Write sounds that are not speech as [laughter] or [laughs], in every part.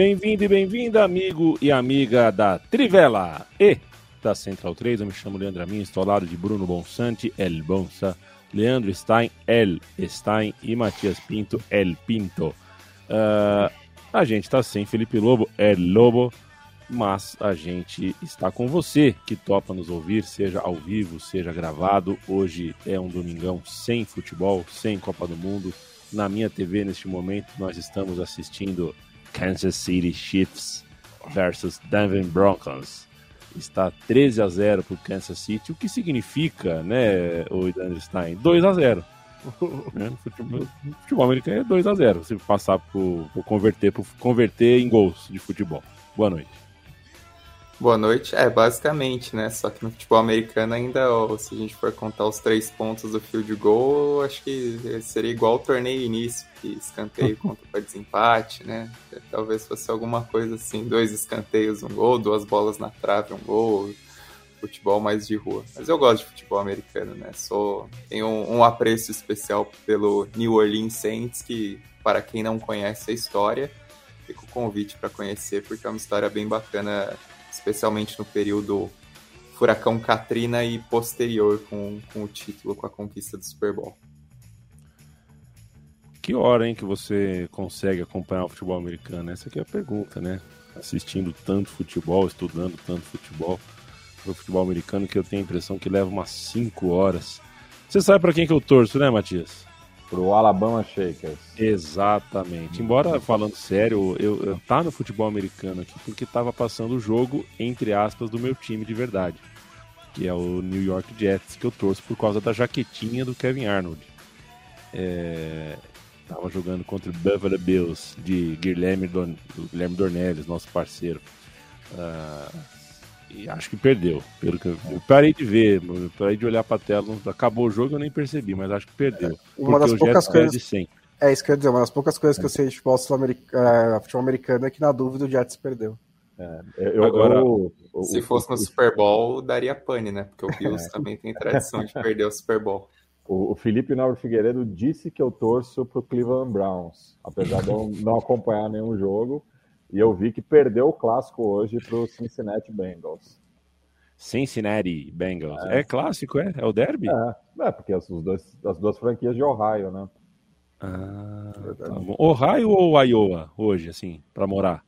Bem-vindo e bem-vinda, amigo e amiga da Trivela e da Central 3. Eu me chamo Leandro Amin, estou ao lado de Bruno Bonsante, El Bonsa, Leandro Stein, El Stein e Matias Pinto, El Pinto. Uh, a gente está sem Felipe Lobo, El Lobo, mas a gente está com você que topa nos ouvir, seja ao vivo, seja gravado. Hoje é um domingão sem futebol, sem Copa do Mundo. Na minha TV, neste momento, nós estamos assistindo Kansas City Chiefs versus Denver Broncos. Está 13 a 0 para o Kansas City, o que significa, né, o Stein, 2 a 0 [laughs] né? futebol, futebol, americano é 2 a 0 se passar por, por converter, por converter em gols de futebol. Boa noite. Boa noite. É, basicamente, né? Só que no futebol americano ainda, se a gente for contar os três pontos do field goal, acho que seria igual o torneio início, que escanteio [laughs] conta para desempate, né? Talvez fosse alguma coisa assim, dois escanteios, um gol, duas bolas na trave, um gol, futebol mais de rua. Mas eu gosto de futebol americano, né? Sou, tenho um, um apreço especial pelo New Orleans Saints, que para quem não conhece a história, fica o convite para conhecer, porque é uma história bem bacana especialmente no período Furacão Katrina e posterior com, com o título, com a conquista do Super Bowl. Que hora, hein, que você consegue acompanhar o futebol americano? Essa aqui é a pergunta, né? Assistindo tanto futebol, estudando tanto futebol, o futebol americano, que eu tenho a impressão que leva umas 5 horas. Você sabe para quem que eu torço, né, Matias? Pro Alabama Shakers. Exatamente. Embora falando sério, eu, eu tá no futebol americano aqui porque tava passando o jogo, entre aspas, do meu time de verdade. Que é o New York Jets, que eu torço por causa da jaquetinha do Kevin Arnold. É, tava jogando contra o Buffalo Bills de Guilherme, Don, Guilherme Dornelles, nosso parceiro. Uh, e acho que perdeu. Pelo que eu, eu parei de ver, parei de olhar para a tela. Acabou o jogo, eu nem percebi, mas acho que perdeu. É, uma das poucas coisas. É isso que eu ia dizer, uma das poucas coisas é. que eu sei de futebol, é, futebol americano é que na dúvida o Jets perdeu. É, eu, Agora, eu, eu, se fosse no Super Bowl, daria pane, né? Porque o [laughs] Bills é. também tem tradição de perder o Super Bowl. O, Felipe Nobre Figueiredo disse que eu torço pro Cleveland Browns, apesar de eu não acompanhar nenhum jogo. E eu vi que perdeu o clássico hoje para o Cincinnati Bengals. Cincinnati Bengals. É, é clássico, é? É o derby? É, é porque as, dois, as duas franquias de Ohio, né? Ah, tá Ohio ou Iowa hoje, assim, para morar?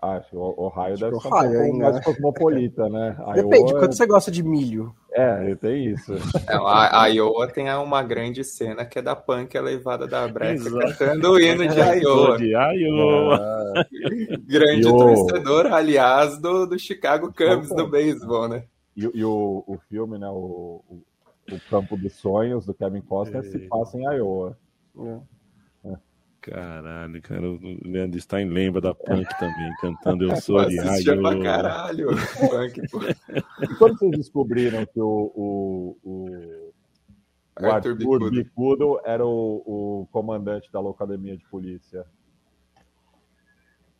Acho o Ohio Acho deve ser Ohio, um pouco mais cosmopolita, né? [laughs] Depende, Iowa... quanto você gosta de milho. É, tem isso. É, a, a Iowa tem uma grande cena que é da punk elevada da breca cantando o hino de [laughs] Iowa. De Iowa. É. Grande torcedor, aliás, do, do Chicago Cubs do beisebol, né? E, e o, o filme, né? O, o, o Campo dos Sonhos, do Kevin Costner, é. se passa em Iowa. É. Caralho, cara, o Leandro Stein lembra da Punk também, cantando Eu [laughs] Sou de Raio. pra caralho, Punk, pô. E quando vocês descobriram que o, o, o, o Arthur, Arthur Bicudo. era o, o comandante da Locademia de Polícia?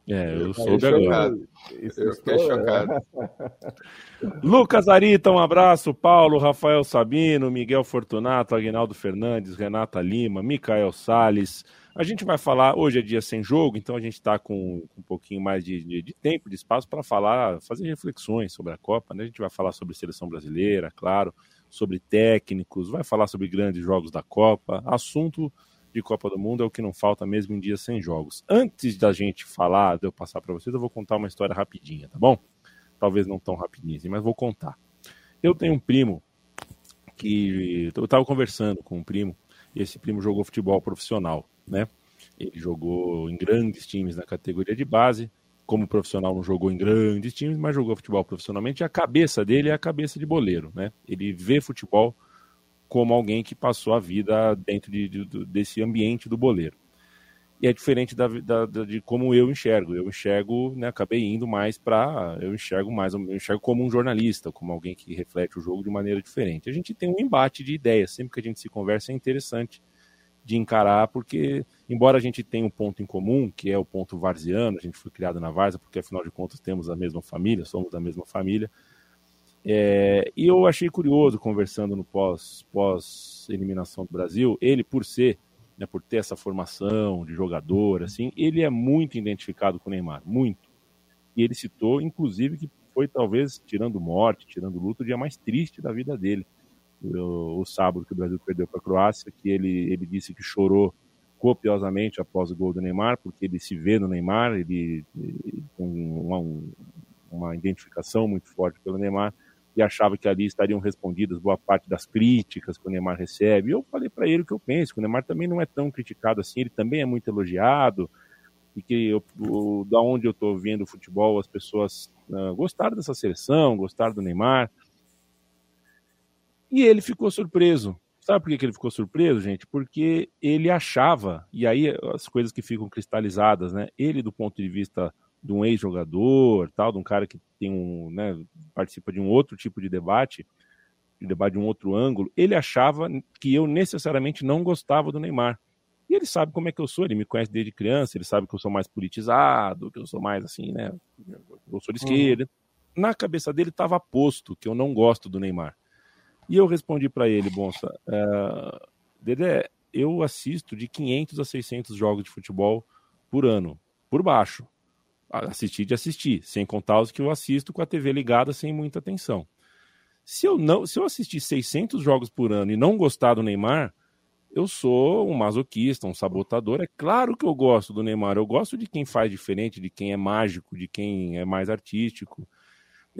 É, eu, eu soube agora. Eu fiquei chocado. [laughs] Lucas Arita, um abraço. Paulo, Rafael Sabino, Miguel Fortunato, Aguinaldo Fernandes, Renata Lima, Micael Sales. A gente vai falar, hoje é dia sem jogo, então a gente está com, um pouquinho mais de, de, de tempo, de espaço para falar, fazer reflexões sobre a Copa. Né? A gente vai falar sobre seleção brasileira, claro, sobre técnicos, vai falar sobre grandes jogos da Copa. Assunto de Copa do Mundo é o que não falta mesmo em dias sem jogos. Antes da gente falar, de eu passar para vocês, eu vou contar uma história rapidinha, tá bom? Talvez não tão rapidinha, assim, mas vou contar. Eu tenho um primo que eu estava conversando com um primo e esse primo jogou futebol profissional né? Ele jogou em grandes times na categoria de base como profissional não jogou em grandes times, mas jogou futebol profissionalmente. E a cabeça dele é a cabeça de boleiro, né? Ele vê futebol como alguém que passou a vida dentro de, de, desse ambiente do boleiro. E é diferente da, da, de como eu enxergo. Eu enxergo, né, acabei indo mais para. Eu enxergo mais, eu enxergo como um jornalista, como alguém que reflete o jogo de maneira diferente. A gente tem um embate de ideias, sempre que a gente se conversa é interessante de encarar, porque, embora a gente tenha um ponto em comum, que é o ponto varziano, a gente foi criado na Varza, porque afinal de contas temos a mesma família, somos da mesma família. É, e eu achei curioso, conversando no pós, pós eliminação do Brasil, ele, por ser né, por ter essa formação de jogador, assim, ele é muito identificado com o Neymar, muito. E ele citou, inclusive, que foi talvez, tirando morte, tirando luto, o dia mais triste da vida dele. O, sábado que o Brasil perdeu para a Croácia, que ele, ele disse que chorou copiosamente após o gol do Neymar, porque ele se vê no Neymar, ele, ele com uma, uma identificação muito forte pelo Neymar, e achava que ali estariam respondidas boa parte das críticas que o Neymar recebe. E eu falei para ele o que eu penso, que o Neymar também não é tão criticado assim, ele também é muito elogiado, e que eu, o, da onde eu estou vendo o futebol, as pessoas uh, gostaram dessa seleção, gostaram do Neymar. E ele ficou surpreso. Sabe por que ele ficou surpreso, gente? Porque ele achava, e aí as coisas que ficam cristalizadas, né? Ele, do ponto de vista de um ex-jogador, tal, de um cara que tem um, né, participa de um outro tipo de debate, de debate de um outro ângulo, ele achava que eu necessariamente não gostava do Neymar. E ele sabe como é que eu sou, ele me conhece desde criança, ele sabe que eu sou mais politizado, que eu sou mais assim, né, eu sou de uhum. esquerda. Na cabeça dele estava posto que eu não gosto do Neymar. E eu respondi para ele, Bonsa, uh, Dedé, eu assisto de 500 a 600 jogos de futebol por ano, por baixo assistir de assistir, sem contar os que eu assisto com a TV ligada sem muita atenção. Se eu não, se eu assistir 600 jogos por ano e não gostar do Neymar, eu sou um masoquista, um sabotador. É claro que eu gosto do Neymar, eu gosto de quem faz diferente, de quem é mágico, de quem é mais artístico.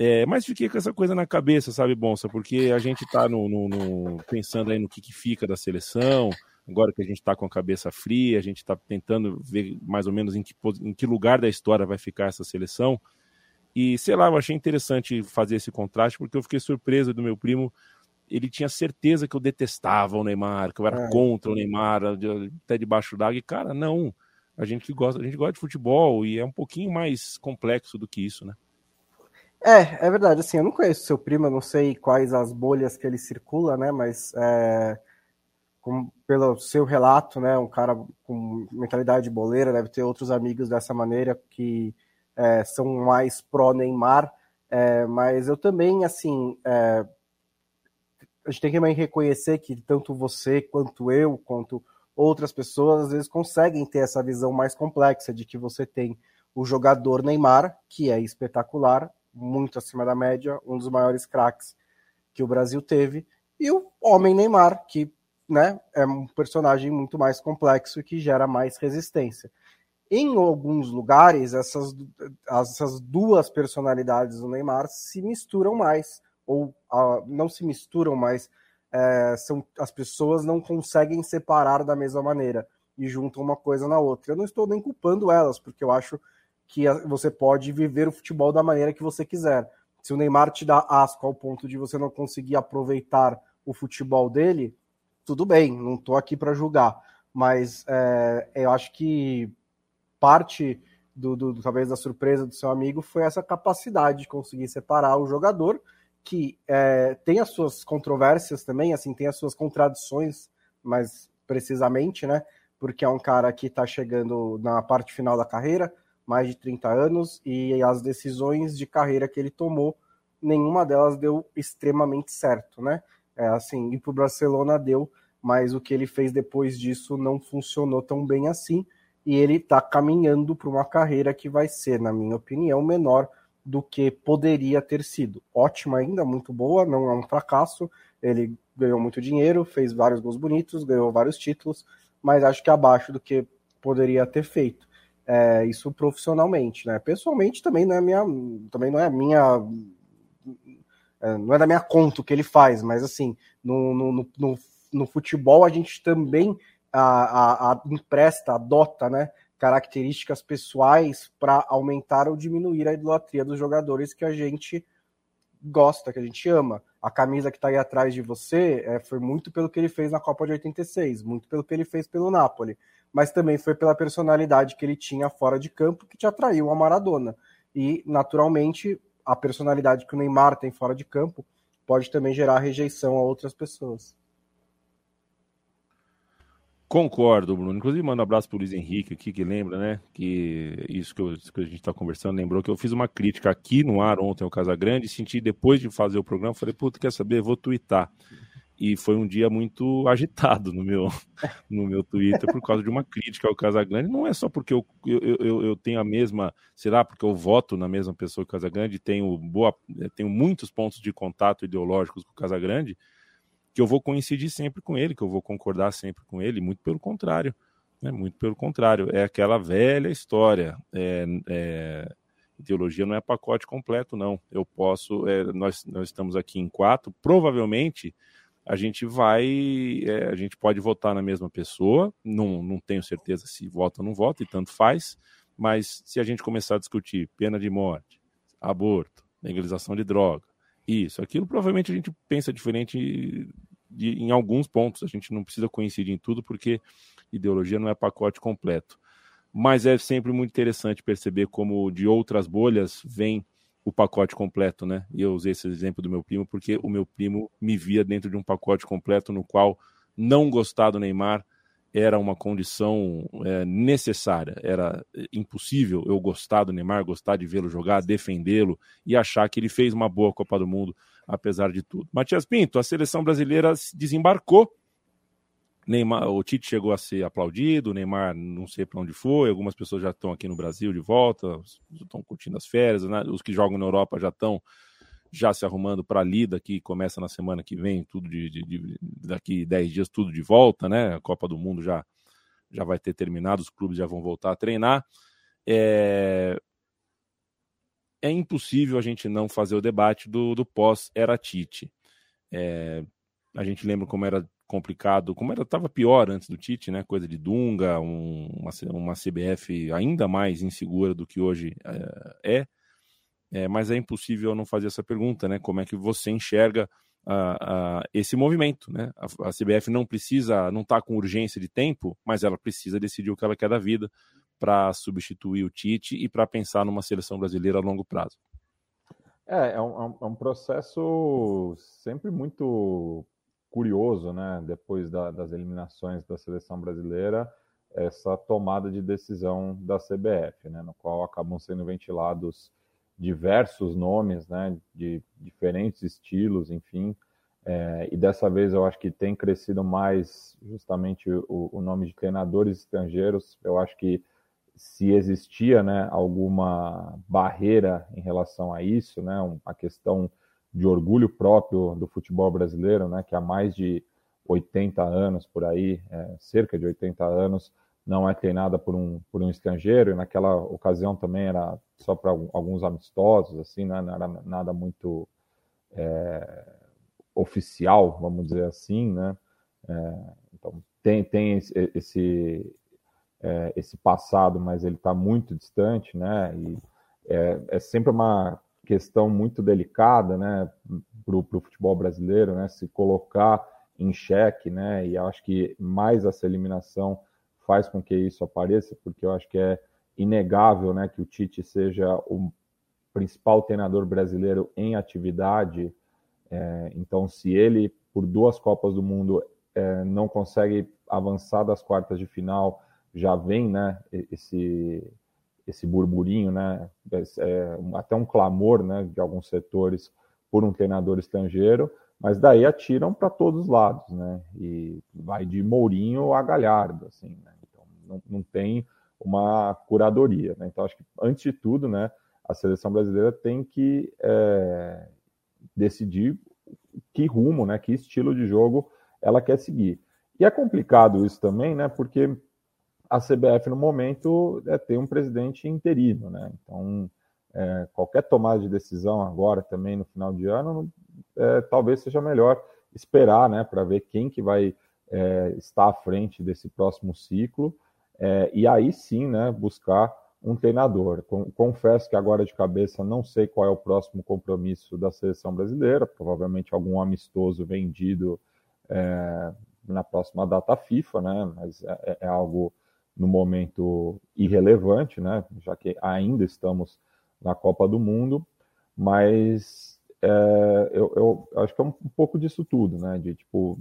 É, mas fiquei com essa coisa na cabeça, sabe, Bonsa? Porque a gente está no, no, no, pensando aí no que, que fica da seleção, agora que a gente está com a cabeça fria, a gente está tentando ver mais ou menos em que, em que lugar da história vai ficar essa seleção. E sei lá, eu achei interessante fazer esse contraste, porque eu fiquei surpreso do meu primo. Ele tinha certeza que eu detestava o Neymar, que eu era é. contra o Neymar, até debaixo d'água. E, cara, não. A gente que gosta, a gente gosta de futebol e é um pouquinho mais complexo do que isso, né? É, é verdade. Assim, eu não conheço seu primo, eu não sei quais as bolhas que ele circula, né? Mas é, como, pelo seu relato, né, um cara com mentalidade boleira, deve ter outros amigos dessa maneira que é, são mais pró-Neymar, é, mas eu também, assim, é, a gente tem que também reconhecer que tanto você, quanto eu, quanto outras pessoas, às vezes conseguem ter essa visão mais complexa de que você tem o jogador Neymar, que é espetacular, muito acima da média, um dos maiores craques que o Brasil teve, e o homem Neymar, que né, é um personagem muito mais complexo que gera mais resistência. Em alguns lugares, essas, essas duas personalidades do Neymar se misturam mais, ou uh, não se misturam, mas é, são, as pessoas não conseguem separar da mesma maneira e juntam uma coisa na outra. Eu não estou nem culpando elas, porque eu acho que você pode viver o futebol da maneira que você quiser. Se o Neymar te dá asco ao ponto de você não conseguir aproveitar o futebol dele, tudo bem, não estou aqui para julgar, mas é, eu acho que parte do, do, talvez da surpresa do seu amigo foi essa capacidade de conseguir separar o jogador que é, tem as suas controvérsias também, assim, tem as suas contradições, mais precisamente, né? Porque é um cara que está chegando na parte final da carreira, mais de 30 anos, e as decisões de carreira que ele tomou, nenhuma delas deu extremamente certo, né? É, assim, ir para o Barcelona deu, mas o que ele fez depois disso não funcionou tão bem assim. E ele está caminhando para uma carreira que vai ser, na minha opinião, menor do que poderia ter sido. Ótima ainda, muito boa, não é um fracasso. Ele ganhou muito dinheiro, fez vários gols bonitos, ganhou vários títulos, mas acho que abaixo do que poderia ter feito. É, isso profissionalmente, né? Pessoalmente também não é minha, também não é minha é, não é da minha conta o que ele faz, mas assim, no, no, no, no futebol a gente também a, a, a empresta, adota, né? características pessoais para aumentar ou diminuir a idolatria dos jogadores que a gente gosta, que a gente ama. A camisa que está aí atrás de você é, foi muito pelo que ele fez na Copa de 86, muito pelo que ele fez pelo Napoli, mas também foi pela personalidade que ele tinha fora de campo que te atraiu a Maradona. E, naturalmente, a personalidade que o Neymar tem fora de campo pode também gerar rejeição a outras pessoas. Concordo, Bruno. Inclusive, mando um abraço para o Luiz Henrique aqui, que lembra, né? Que isso que, eu, isso que a gente está conversando, lembrou que eu fiz uma crítica aqui no ar ontem ao Casagrande, senti depois de fazer o programa, falei, puta, quer saber? Vou twittar. E foi um dia muito agitado no meu, [laughs] no meu Twitter por causa de uma crítica ao Casagrande. Não é só porque eu, eu, eu, eu tenho a mesma, sei lá, porque eu voto na mesma pessoa que o Casagrande, tenho, boa, tenho muitos pontos de contato ideológicos com o Casagrande, que eu vou coincidir sempre com ele, que eu vou concordar sempre com ele, muito pelo contrário. Né? Muito pelo contrário. É aquela velha história. É, é, ideologia não é pacote completo, não. Eu posso. É, nós, nós estamos aqui em quatro, provavelmente a gente vai. É, a gente pode votar na mesma pessoa, não, não tenho certeza se vota ou não vota, e tanto faz, mas se a gente começar a discutir pena de morte, aborto, legalização de droga, isso, aquilo, provavelmente a gente pensa diferente de, em alguns pontos. A gente não precisa coincidir em tudo, porque ideologia não é pacote completo. Mas é sempre muito interessante perceber como de outras bolhas vem o pacote completo, né? E eu usei esse exemplo do meu primo porque o meu primo me via dentro de um pacote completo no qual não gostar do Neymar era uma condição é, necessária. Era impossível eu gostar do Neymar, gostar de vê-lo jogar, defendê-lo e achar que ele fez uma boa Copa do Mundo apesar de tudo. Matias Pinto, a seleção brasileira desembarcou. Neymar, o Tite chegou a ser aplaudido, o Neymar não sei para onde foi, algumas pessoas já estão aqui no Brasil de volta, estão curtindo as férias, né? os que jogam na Europa já estão já se arrumando para a lida que começa na semana que vem, tudo de, de, de, daqui 10 dias tudo de volta, né? A Copa do Mundo já já vai ter terminado, os clubes já vão voltar a treinar. É, é impossível a gente não fazer o debate do, do pós-era Tite. É, a gente lembra como era complicado, como era estava pior antes do Tite, né? Coisa de Dunga, um, uma, uma CBF ainda mais insegura do que hoje é, é, é, mas é impossível não fazer essa pergunta, né? Como é que você enxerga uh, esse movimento, né? A, a CBF não precisa, não está com urgência de tempo, mas ela precisa decidir o que ela quer da vida para substituir o Tite e para pensar numa seleção brasileira a longo prazo? É, é um, é um é processo sempre muito curioso, né? Depois da, das eliminações da seleção brasileira, essa tomada de decisão da CBF, né? No qual acabam sendo ventilados diversos nomes, né? De diferentes estilos, enfim. É, e dessa vez eu acho que tem crescido mais justamente o, o nome de treinadores estrangeiros. Eu acho que se existia né, alguma barreira em relação a isso, né, a questão de orgulho próprio do futebol brasileiro, né, que há mais de 80 anos por aí, é, cerca de 80 anos, não é treinada por um, por um estrangeiro, e naquela ocasião também era só para alguns amistosos, assim, né, não era nada muito é, oficial, vamos dizer assim, né, é, então tem, tem esse, é, esse passado, mas ele está muito distante, né? E é, é, sempre uma questão muito delicada, né, para o futebol brasileiro, né? Se colocar em xeque, né? E acho que mais essa eliminação faz com que isso apareça, porque eu acho que é inegável, né, que o Tite seja o principal treinador brasileiro em atividade. É, então, se ele por duas Copas do Mundo é, não consegue avançar das quartas de final já vem, né, esse esse burburinho, né, é, até um clamor, né, de alguns setores por um treinador estrangeiro, mas daí atiram para todos os lados, né, e vai de Mourinho a Galhardo, assim, né, então não, não tem uma curadoria, né, então acho que antes de tudo, né, a seleção brasileira tem que é, decidir que rumo, né, que estilo de jogo ela quer seguir. E é complicado isso também, né, porque a CBF no momento é ter um presidente interino, né? Então, é, qualquer tomada de decisão agora também no final de ano, é, talvez seja melhor esperar, né, para ver quem que vai é, estar à frente desse próximo ciclo. é, e aí sim, né, buscar um treinador. Confesso que agora de cabeça não sei qual é o próximo compromisso da seleção brasileira, provavelmente algum amistoso vendido é, na próxima data FIFA, né? Mas é, é, algo no momento irrelevante, né? Já que ainda estamos na Copa do Mundo, mas é, eu, eu, acho que é um, um pouco disso tudo, né? De tipo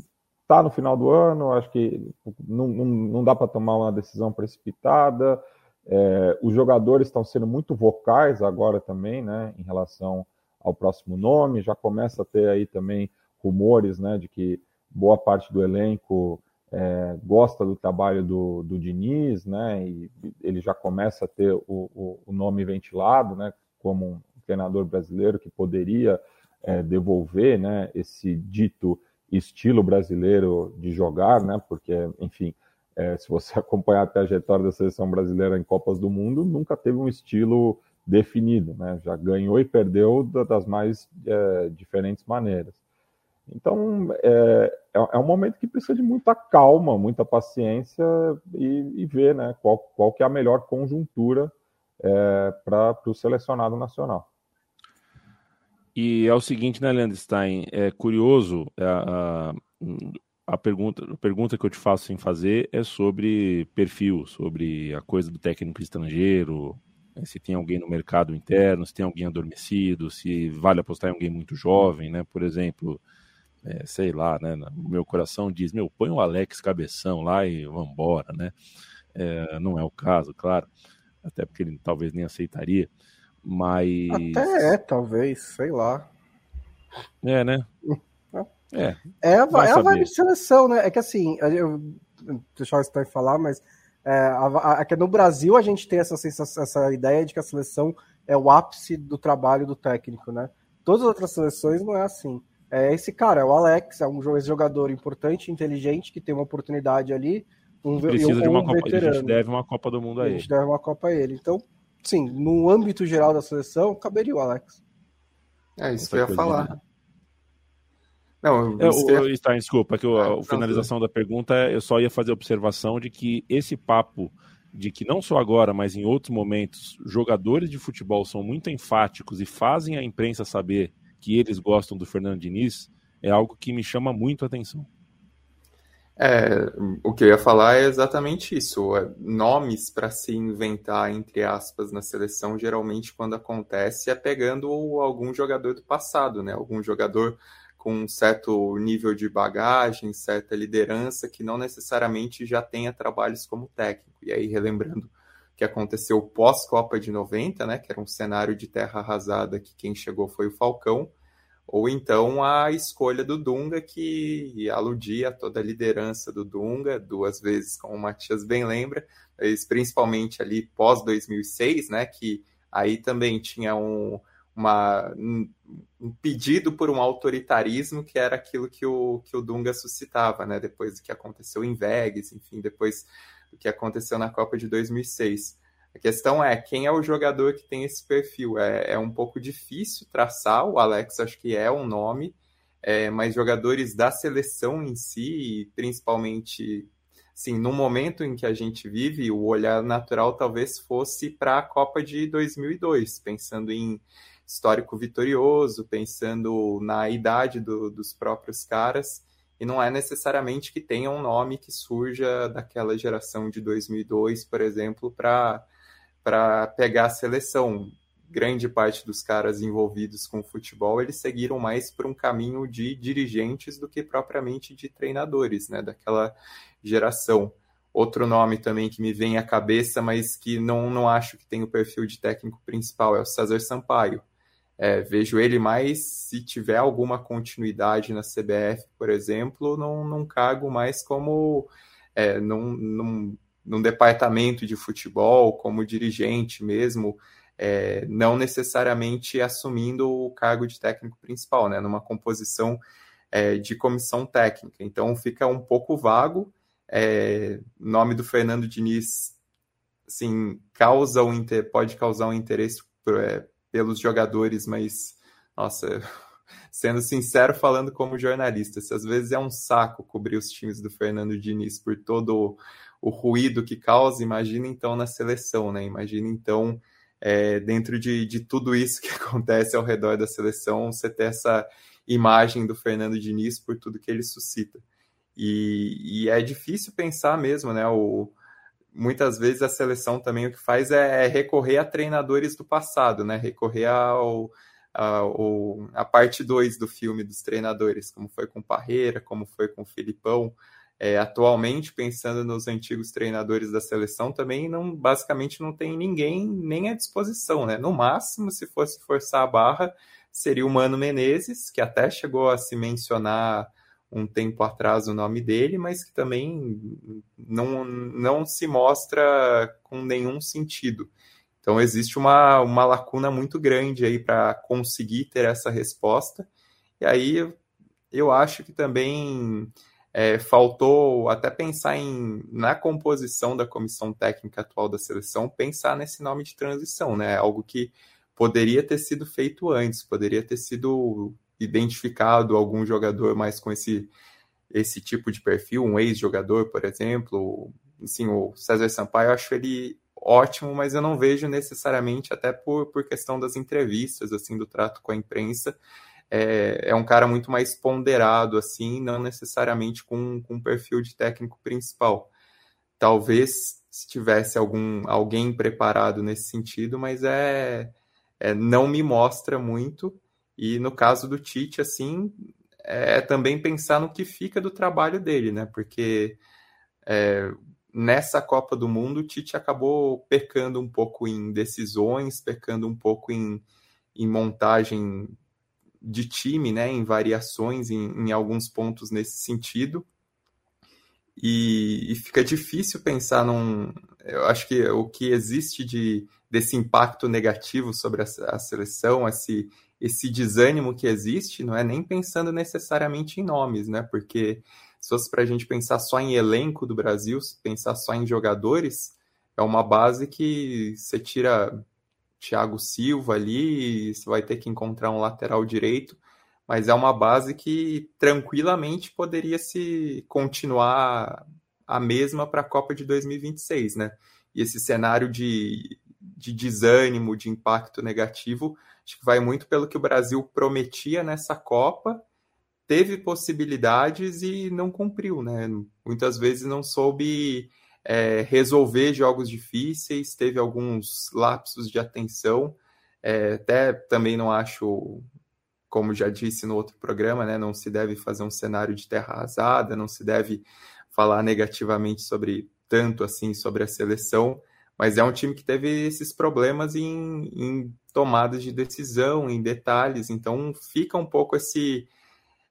tá no final do ano, acho que não, não, não dá para tomar uma decisão precipitada. É, os jogadores estão sendo muito vocais agora também, né, em relação ao próximo nome. Já começa a ter aí também rumores, né, de que boa parte do elenco é, gosta do trabalho do, do Diniz, né, e ele já começa a ter o, o, o nome ventilado, né, como um treinador brasileiro que poderia é, devolver, né, esse dito estilo brasileiro de jogar, né, porque, enfim, é, se você [laughs] acompanhar a trajetória da seleção brasileira em Copas do Mundo, nunca teve um estilo definido, né? Já ganhou e perdeu das mais é, diferentes maneiras. Então, é, é, é, um momento que precisa de muita calma, muita paciência e, e ver né, qual, qual que é a melhor conjuntura é, para o selecionado nacional. E é o seguinte, né, Leandro? É curioso, é, a, a pergunta, a pergunta que eu te faço sem fazer é sobre perfil, sobre a coisa do técnico estrangeiro, né, se tem alguém no mercado interno, se tem alguém adormecido, se vale apostar em alguém muito jovem, né? Por exemplo, é, sei lá, né? Meu coração diz, meu, põe o Alex Cabeção lá e vambora, né? É, não é o caso, claro, até porque ele talvez nem aceitaria, mas... Até é, talvez, sei lá. É, né? É, é a, é a vibe de seleção, né? É que assim, eu, deixar o Stein falar, mas é, a, a, é no Brasil a gente tem essa, sensação, essa ideia de que a seleção é o ápice do trabalho do técnico, né? Todas as outras seleções não é assim. É esse cara, é o Alex, é um jogador importante, inteligente, que tem uma oportunidade ali. Um, precisa um, de uma um Copa, veterano. a gente deve uma Copa do Mundo a ele. A gente deve uma Copa a ele. Então, sim, no âmbito geral da seleção, caberia o Alex. É isso que eu ia falar. Não, eu, eu, está, desculpa, que eu, ah, a finalização da pergunta, eu só ia fazer a observação de que esse papo de que não só agora, mas em outros momentos, jogadores de futebol são muito enfáticos e fazem a imprensa saber que eles gostam do Fernando Diniz, é algo que me chama muito a atenção. É, o que eu ia falar é exatamente isso. É, nomes para se inventar, entre aspas, na seleção, geralmente quando acontece é pegando algum jogador do passado, né? Algum jogador com um certo nível de bagagem, certa liderança, que não necessariamente já tenha trabalhos como técnico. E aí, relembrando que aconteceu pós-Copa de 90, né, que era um cenário de terra arrasada, que quem chegou foi o Falcão, ou então a escolha do Dunga, que aludia a toda a liderança do Dunga, duas vezes, como o Matias bem lembra, principalmente ali pós-2006, né, que aí também tinha um uma, um pedido por um autoritarismo que era aquilo que o, que o Dunga suscitava, né? Depois do que aconteceu em Vegas, enfim, depois do que aconteceu na Copa de 2006. A questão é quem é o jogador que tem esse perfil. É, é um pouco difícil traçar. O Alex acho que é um nome, é, mas jogadores da seleção em si, principalmente sim, no momento em que a gente vive, o olhar natural talvez fosse para a Copa de 2002, pensando em histórico vitorioso, pensando na idade do, dos próprios caras, e não é necessariamente que tenha um nome que surja daquela geração de 2002, por exemplo, para pegar a seleção. Grande parte dos caras envolvidos com futebol, eles seguiram mais por um caminho de dirigentes do que propriamente de treinadores, né, daquela geração. Outro nome também que me vem à cabeça, mas que não, não acho que tem o perfil de técnico principal, é o César Sampaio. É, vejo ele mais se tiver alguma continuidade na CBF, por exemplo, num, num cargo mais como é, num, num, num, departamento de futebol, como dirigente mesmo, é, não necessariamente assumindo o cargo de técnico principal, né, numa composição é, de comissão técnica. Então fica um pouco vago. É, nome do Fernando Diniz, assim, causa um, pode causar um interesse é, pelos jogadores, mas nossa, sendo sincero, falando como jornalista, se às vezes é um saco cobrir os times do Fernando Diniz por todo o ruído que causa, imagina então na seleção, né? Imagina então é, dentro de, de tudo isso que [laughs] acontece ao redor da seleção, você ter essa imagem do Fernando Diniz por tudo que ele suscita. E, e é difícil pensar mesmo, né? O, muitas vezes a seleção também o que faz é, é recorrer a treinadores do passado, né? Recorrer ao, ao a parte 2 do filme dos treinadores, como foi com Parreira, como foi com o Filipão. É, atualmente, pensando nos antigos treinadores da seleção, também não basicamente não tem ninguém nem à disposição, né? No máximo, se fosse forçar a barra, seria o Mano Menezes, que até chegou a se mencionar um tempo atrás o nome dele, mas que também não, não se mostra com nenhum sentido. Então existe uma, uma lacuna muito grande aí para conseguir ter essa resposta. E aí eu acho que também é, faltou até pensar em, na composição da comissão técnica atual da seleção, pensar nesse nome de transição, né? Algo que poderia ter sido feito antes, poderia ter sido identificado algum jogador mais com esse, esse tipo de perfil, um ex-jogador, por exemplo. Assim, o César Sampaio, eu acho ele ótimo, mas eu não vejo necessariamente, até por, por questão das entrevistas, assim, do trato com a imprensa, é, é um cara muito mais ponderado, assim, não necessariamente com, com um perfil de técnico principal. Talvez se tivesse algum alguém preparado nesse sentido, mas é, é não me mostra muito. E no caso do Tite, assim, é também pensar no que fica do trabalho dele, né? Porque é, nessa Copa do Mundo, o Tite acabou pecando um pouco em decisões, pecando um pouco em, em montagem de time, né? Em variações, em, em alguns pontos nesse sentido. E, e, fica difícil pensar num. Eu acho que o que existe de, desse impacto negativo sobre a, a seleção, esse, esse desânimo que existe, não é nem pensando necessariamente em nomes, né? Porque se fosse para a gente pensar só em elenco do Brasil, pensar só em jogadores, é uma base que você tira Thiago Silva ali, você vai ter que encontrar um lateral direito, mas é uma base que tranquilamente poderia se continuar a mesma para a Copa de 2026, né? E esse cenário de, de desânimo, de impacto negativo, Acho que vai muito pelo que o Brasil prometia nessa Copa, teve possibilidades e não cumpriu, né? Muitas vezes não soube é, resolver jogos difíceis, teve alguns lapsos de atenção. É, até também não acho, como já disse no outro programa, né? Não se deve fazer um cenário de terra arrasada, não se deve falar negativamente sobre tanto assim sobre a seleção, mas é um time que teve esses problemas em, em tomadas de decisão, em detalhes, então fica um pouco esse,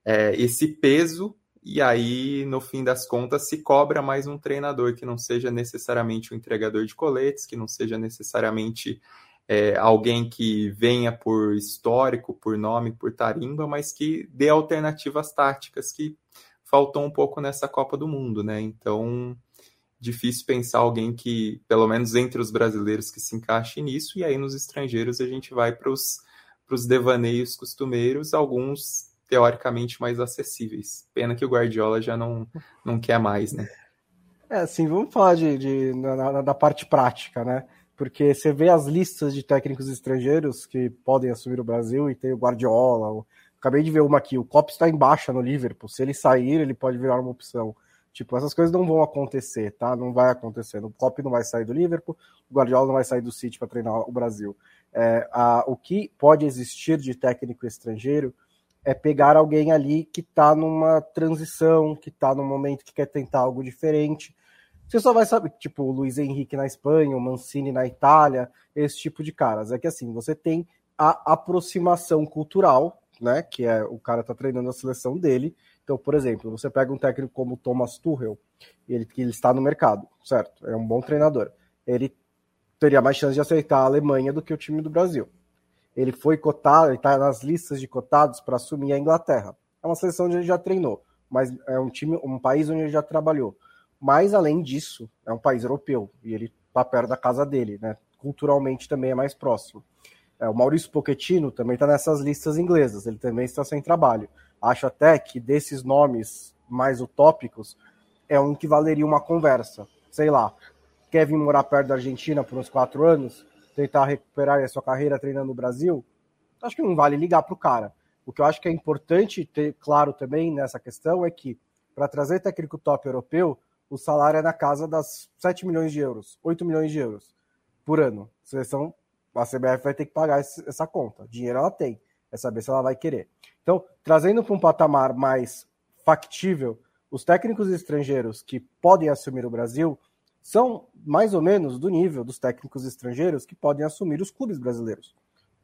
é, esse peso, e aí, no fim das contas, se cobra mais um treinador que não seja necessariamente um entregador de coletes, que não seja necessariamente é, alguém que venha por histórico, por nome, por tarimba, mas que dê alternativas táticas que faltou um pouco nessa Copa do Mundo, né? Então, difícil pensar alguém que, pelo menos entre os brasileiros, que se encaixe nisso, e aí nos estrangeiros a gente vai para os devaneios costumeiros, alguns teoricamente mais acessíveis. Pena que o Guardiola já não, não quer mais, né? É, assim, vamos falar de, de na, da parte prática, né? Porque você vê as listas de técnicos estrangeiros que podem assumir o Brasil e tem o Guardiola. O... Acabei de ver uma aqui, o Klopp está em baixa no Liverpool. Se ele sair, ele pode virar uma opção. Tipo, essas coisas não vão acontecer, tá? Não vai acontecer. O Klopp não vai sair do Liverpool, o Guardiola não vai sair do City para treinar o Brasil. É, a, o que pode existir de técnico estrangeiro é pegar alguém ali que está numa transição, que está num momento que quer tentar algo diferente. Você só vai saber, tipo, o Luiz Henrique na Espanha, o Mancini na Itália, esse tipo de caras. É que assim, você tem a aproximação cultural, né? Que é o cara tá treinando a seleção dele, então, por exemplo, você pega um técnico como Thomas Tuchel, ele, ele está no mercado, certo? É um bom treinador. Ele teria mais chance de aceitar a Alemanha do que o time do Brasil. Ele foi cotado, ele está nas listas de cotados para assumir a Inglaterra. É uma seleção onde ele já treinou, mas é um time, um país onde ele já trabalhou. Mas além disso, é um país europeu e ele está perto da casa dele, né? Culturalmente também é mais próximo. É, o Maurício Pochettino também está nessas listas inglesas, ele também está sem trabalho. Acho até que desses nomes mais utópicos, é um que valeria uma conversa. Sei lá, quer vir morar perto da Argentina por uns quatro anos, tentar recuperar a sua carreira treinando no Brasil, acho que não vale ligar para o cara. O que eu acho que é importante ter claro também nessa questão é que, para trazer técnico top europeu, o salário é na casa das 7 milhões de euros, 8 milhões de euros por ano. Seleção, a CBF vai ter que pagar essa conta. Dinheiro ela tem, é saber se ela vai querer. Então, trazendo para um patamar mais factível, os técnicos estrangeiros que podem assumir o Brasil são mais ou menos do nível dos técnicos estrangeiros que podem assumir os clubes brasileiros,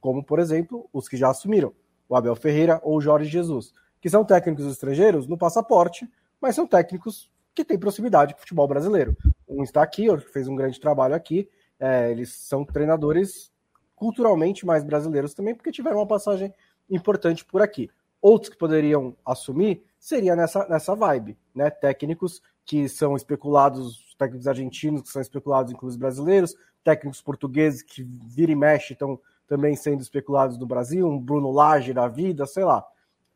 como, por exemplo, os que já assumiram, o Abel Ferreira ou o Jorge Jesus, que são técnicos estrangeiros no passaporte, mas são técnicos que têm proximidade com o futebol brasileiro. Um está aqui, fez um grande trabalho aqui, é, eles são treinadores culturalmente mais brasileiros também, porque tiveram uma passagem importante por aqui. Outros que poderiam assumir seria nessa, nessa vibe, né? Técnicos que são especulados, técnicos argentinos que são especulados clubes brasileiros, técnicos portugueses que vira e mexe estão também sendo especulados no Brasil, um Bruno Lage da vida, sei lá.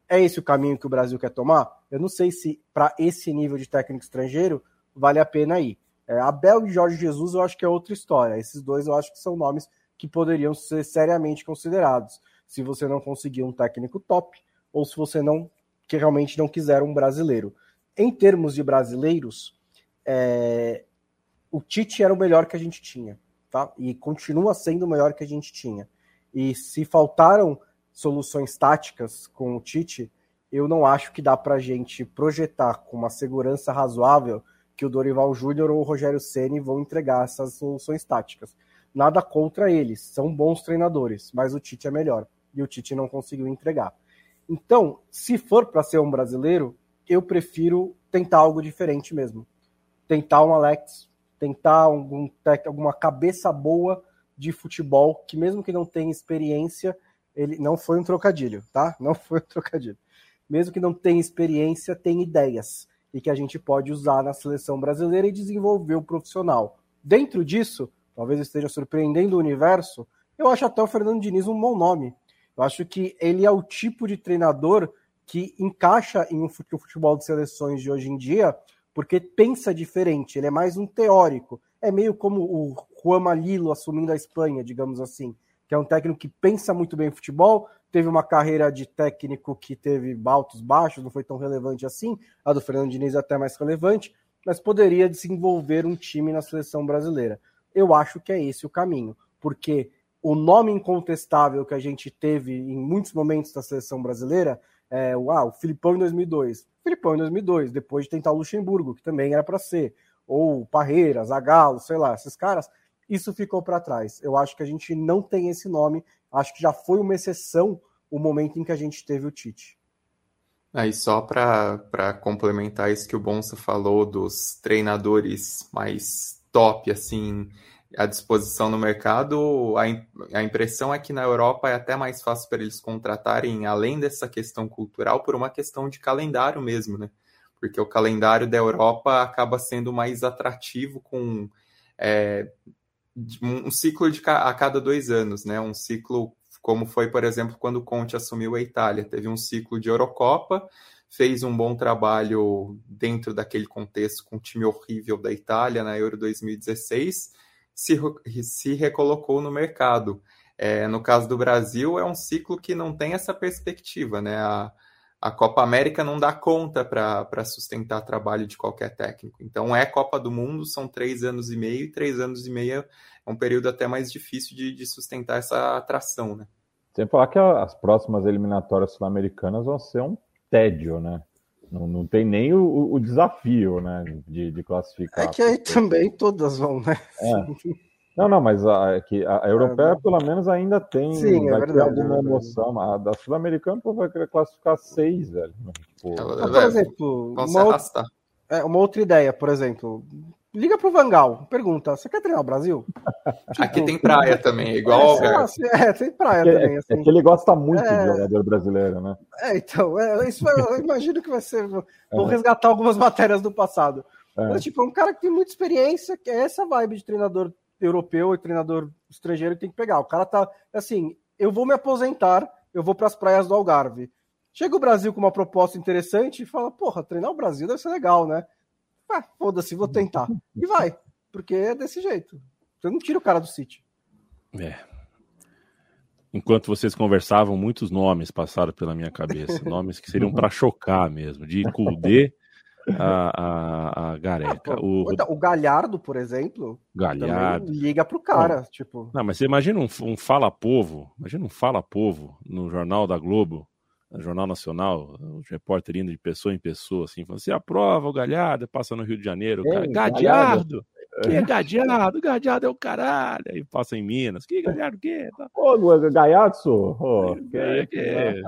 É esse o caminho que o Brasil quer tomar? Eu não sei se para esse nível de técnico estrangeiro vale a pena ir. É, Abel e Jorge Jesus eu acho que é outra história. Esses dois eu acho que são nomes que poderiam ser seriamente considerados. Se você não conseguir um técnico top, ou se você não que realmente não quiser um brasileiro. Em termos de brasileiros, é, o Tite era o melhor que a gente tinha, tá? E continua sendo o melhor que a gente tinha. E se faltaram soluções táticas com o Tite, eu não acho que dá para a gente projetar com uma segurança razoável que o Dorival Júnior ou o Rogério Ceni vão entregar essas soluções táticas. Nada contra eles, são bons treinadores, mas o Tite é melhor e o Tite não conseguiu entregar. Então, se for para ser um brasileiro, eu prefiro tentar algo diferente mesmo. Tentar um Alex, tentar algum, alguma cabeça boa de futebol, que mesmo que não tenha experiência, ele não foi um trocadilho, tá? Não [laughs] foi um trocadilho. Mesmo que não tenha experiência, tem ideias e que a gente pode usar na seleção brasileira e desenvolver o profissional. Dentro disso, talvez esteja surpreendendo o universo, eu acho até o Fernando Diniz um bom nome. Eu acho que ele é o tipo de treinador que encaixa em um futebol de seleções de hoje em dia, porque pensa diferente, ele é mais um teórico. É meio como o Juan Malilo assumindo a Espanha, digamos assim, que é um técnico que pensa muito bem futebol, teve uma carreira de técnico que teve altos baixos, não foi tão relevante assim, a do Fernando Diniz é até mais relevante, mas poderia desenvolver um time na seleção brasileira. Eu acho que é esse o caminho, porque o nome incontestável que a gente teve em muitos momentos da seleção brasileira é o, Filipão em 2002. Filipão em 2002, depois de tentar o Luxemburgo, que também era para ser, ou Parreira, Zagallo, sei lá, esses caras, isso ficou para trás. Eu acho que a gente não tem esse nome, acho que já foi uma exceção o momento em que a gente teve o Tite. Aí só para complementar isso que o Bonsa falou dos treinadores mais top, assim, à disposição no mercado, a, a impressão é que na Europa é até mais fácil para eles contratarem, além dessa questão cultural, por uma questão de calendário mesmo, né? Porque o calendário da Europa acaba sendo mais atrativo com é, um ciclo de a cada dois anos, né? Um ciclo como foi, por exemplo, quando Conte assumiu a Itália. Teve um ciclo de Eurocopa, fez um bom trabalho dentro daquele contexto com o time horrível da Itália na Euro 2016 se, se recolocou no mercado. É, no caso do Brasil, é um ciclo que não tem essa perspectiva, né? A, a Copa América não dá conta para sustentar trabalho de qualquer técnico. Então, é Copa do Mundo, são três anos e meio, e três anos e meio é um período até mais difícil de, de sustentar essa atração, né? Sem falar que as próximas eliminatórias sul-americanas vão ser um tédio, né? Não, não tem nem o, o desafio, né, de, de, classificar. É que aí também todas vão, né? É. Não, não, mas a, é que a, a europeia, é, pelo menos, ainda tem Sim, vai é verdade, ter alguma é emoção. A da Sul-Americana vai querer classificar seis, velho. Tipo... por exemplo, uma outra, é, uma outra ideia, por exemplo, Liga pro Vangal, pergunta: você quer treinar o Brasil? Tipo, [laughs] Aqui tem praia também, igual é, ao É, tem praia é, também. Assim. É que ele gosta muito é, de jogador brasileiro, né? É, então, é, isso eu imagino que vai ser. Vou é. resgatar algumas matérias do passado. É. Mas, tipo, é um cara que tem muita experiência, que é essa vibe de treinador europeu e treinador estrangeiro que tem que pegar. O cara tá, assim, eu vou me aposentar, eu vou para as praias do Algarve. Chega o Brasil com uma proposta interessante e fala, porra, treinar o Brasil deve ser legal, né? Ah, foda-se, vou tentar. E vai, porque é desse jeito. Você não tira o cara do City. É. Enquanto vocês conversavam, muitos nomes passaram pela minha cabeça. [laughs] nomes que seriam para chocar mesmo. De Kudê a, a, a Gareca. Ah, o, o, Galhardo, por exemplo, Galhardo. liga pro cara. Não, tipo... não, mas você imagina um, um fala-povo, imagina um fala-povo no Jornal da Globo, Jornal Nacional, o repórter indo de pessoa em pessoa, assim, falando, você aprova o Galhardo, passa no Rio de Janeiro, Ei, cara, Galhardo. Que é Gadiardo? Gadiardo é o caralho. Aí passa em Minas. Que Gadiardo o quê? Ô, Gaiatsu! Oh, que é, que é.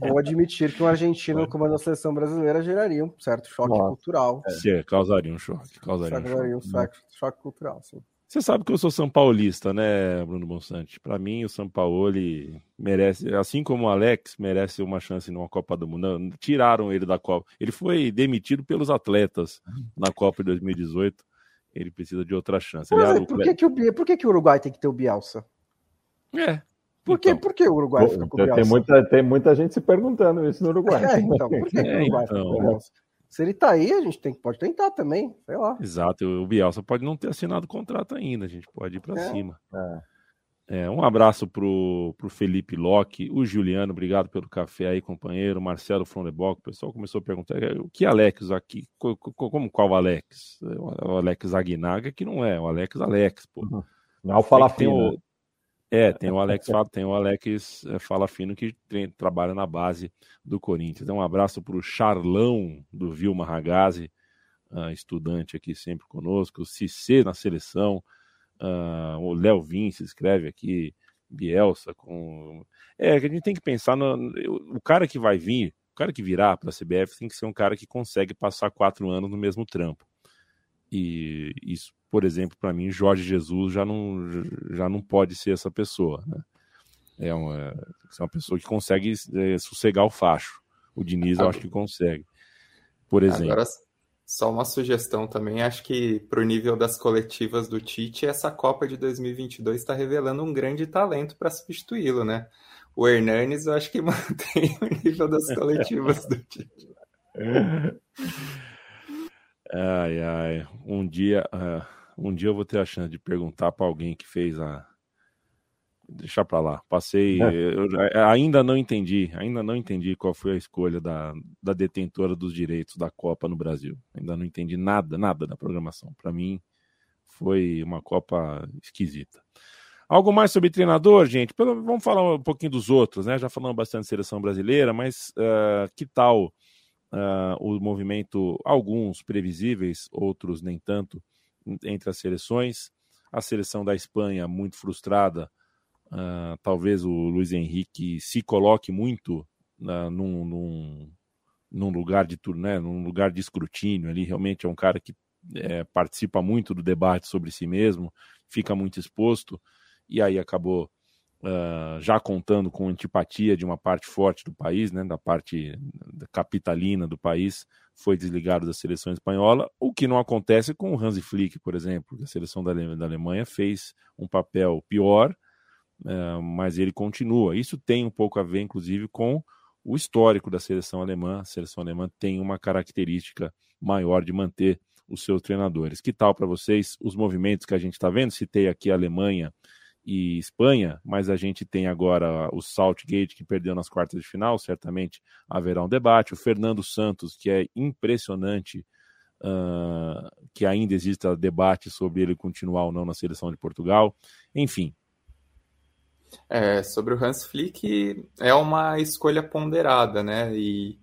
Vou admitir que um argentino comandando a seleção brasileira geraria um certo choque Nossa. cultural. É. causaria um choque. Causaria, causaria um, choque. um choque cultural, sim. Você sabe que eu sou São Paulista, né, Bruno Bonsante? Para mim, o São Paulo merece, assim como o Alex, merece uma chance numa Copa do Mundo. tiraram ele da Copa. Ele foi demitido pelos atletas na Copa de 2018. Ele precisa de outra chance. Aliás, é, por, que, que, o, por que, que o Uruguai tem que ter o Bielsa? É. Por, então, que, por que o Uruguai fica com o Bielsa? Tem muita, tem muita gente se perguntando isso no Uruguai. É, então, por que, é, que o Uruguai então... fica com o Bielsa? Se ele tá aí, a gente tem, pode tentar também, sei lá. Exato, o Bielsa pode não ter assinado o contrato ainda, a gente pode ir para é. cima. É. É, um abraço pro, pro Felipe Locke, o Juliano, obrigado pelo café aí, companheiro, Marcelo Frondebock, o pessoal começou a perguntar, é, o que Alex aqui, como qual Alex? O Alex Aguinaga, que não é, o Alex Alex, pô. Não é o. É, tem o Alex, tem o Alex é, Fala Fino que tem, trabalha na base do Corinthians. Então, um abraço para o Charlão do Vilma Ragazzi, uh, estudante aqui sempre conosco, o Cicê na seleção, uh, o Léo Vince escreve aqui, Bielsa com. É, que a gente tem que pensar no. O cara que vai vir, o cara que virá para a CBF tem que ser um cara que consegue passar quatro anos no mesmo trampo. E isso por exemplo, para mim, Jorge Jesus já não, já não pode ser essa pessoa. Né? É, uma, é uma pessoa que consegue é, sossegar o facho. O Diniz eu acho que consegue. Por exemplo. Agora, só uma sugestão também. Acho que para o nível das coletivas do Tite, essa Copa de 2022 está revelando um grande talento para substituí-lo, né? O Hernanes, eu acho que [laughs] mantém o nível das coletivas do Tite. [laughs] Ai, ai. Um dia. Uh um dia eu vou ter a chance de perguntar para alguém que fez a. Deixar para lá. Passei. É. Eu ainda não entendi. Ainda não entendi qual foi a escolha da, da detentora dos direitos da Copa no Brasil. Ainda não entendi nada, nada da programação. Para mim, foi uma Copa esquisita. Algo mais sobre treinador, gente? Vamos falar um pouquinho dos outros, né? Já falamos bastante de seleção brasileira, mas uh, que tal uh, o movimento, alguns previsíveis, outros nem tanto, entre as seleções. A seleção da Espanha, muito frustrada. Uh, talvez o Luiz Henrique se coloque muito uh, num, num, num, lugar de né, num lugar de escrutínio ali. Realmente é um cara que é, participa muito do debate sobre si mesmo, fica muito exposto, e aí acabou uh, já contando com antipatia de uma parte forte do país, né, da parte capitalina do país, foi desligado da seleção espanhola, o que não acontece com o Hansi Flick, por exemplo. A seleção da, da Alemanha fez um papel pior, uh, mas ele continua. Isso tem um pouco a ver, inclusive, com o histórico da seleção alemã. A seleção alemã tem uma característica maior de manter os seus treinadores. Que tal para vocês os movimentos que a gente está vendo? Citei aqui a Alemanha e Espanha, mas a gente tem agora o Saltgate que perdeu nas quartas de final, certamente haverá um debate. O Fernando Santos, que é impressionante uh, que ainda exista debate sobre ele continuar ou não na seleção de Portugal. Enfim. É, sobre o Hans Flick, é uma escolha ponderada, né? E,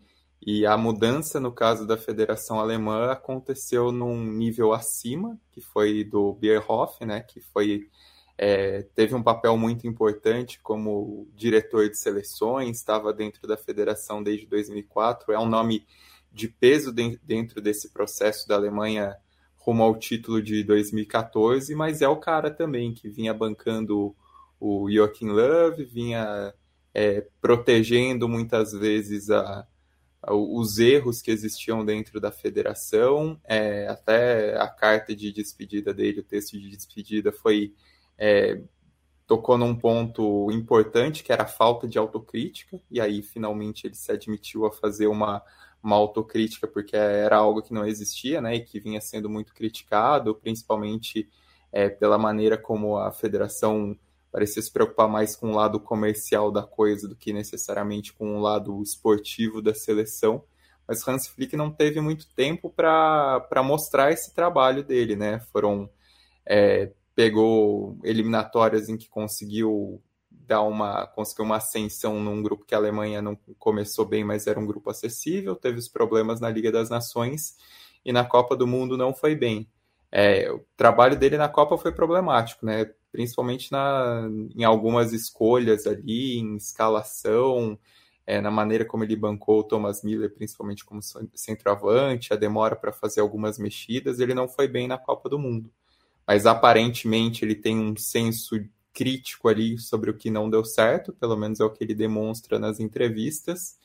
e a mudança, no caso da Federação Alemã, aconteceu num nível acima, que foi do Bierhoff, né? Que foi é, teve um papel muito importante como diretor de seleções, estava dentro da federação desde 2004, é um nome de peso de, dentro desse processo da Alemanha rumo ao título de 2014, mas é o cara também que vinha bancando o Joachim Löw, vinha é, protegendo muitas vezes a, a, os erros que existiam dentro da federação, é, até a carta de despedida dele, o texto de despedida foi é, tocou num ponto importante, que era a falta de autocrítica, e aí finalmente ele se admitiu a fazer uma, uma autocrítica, porque era algo que não existia, né, e que vinha sendo muito criticado, principalmente é, pela maneira como a federação parecia se preocupar mais com o lado comercial da coisa do que necessariamente com o lado esportivo da seleção. Mas Hans Flick não teve muito tempo para mostrar esse trabalho dele, né? Foram é, pegou eliminatórias em que conseguiu dar uma conseguiu uma ascensão num grupo que a Alemanha não começou bem, mas era um grupo acessível, teve os problemas na Liga das Nações e na Copa do Mundo não foi bem. É, o trabalho dele na Copa foi problemático, né? Principalmente na, em algumas escolhas ali, em escalação, é, na maneira como ele bancou o Thomas Miller, principalmente como centroavante, a demora para fazer algumas mexidas, ele não foi bem na Copa do Mundo mas aparentemente ele tem um senso crítico ali sobre o que não deu certo, pelo menos é o que ele demonstra nas entrevistas.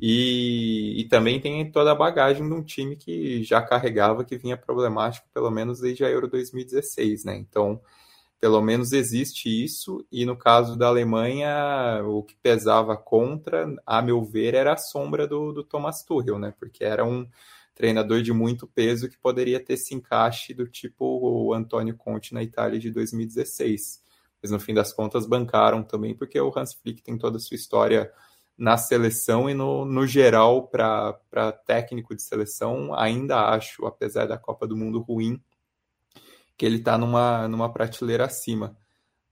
E, e, também tem toda a bagagem de um time que já carregava, que vinha problemático, pelo menos desde a Euro 2016, né? Então, pelo menos existe isso, e no caso da Alemanha, o que pesava contra, a meu ver, era a sombra do, do Thomas Tuchel, né? Porque era um, treinador de muito peso que poderia ter esse encaixe do tipo o Antônio Conte na Itália de 2016. Mas no fim das contas bancaram também, porque o Hans Flick tem toda a sua história na seleção e no, no geral para técnico de seleção, ainda acho, apesar da Copa do Mundo ruim, que ele está numa, numa prateleira acima.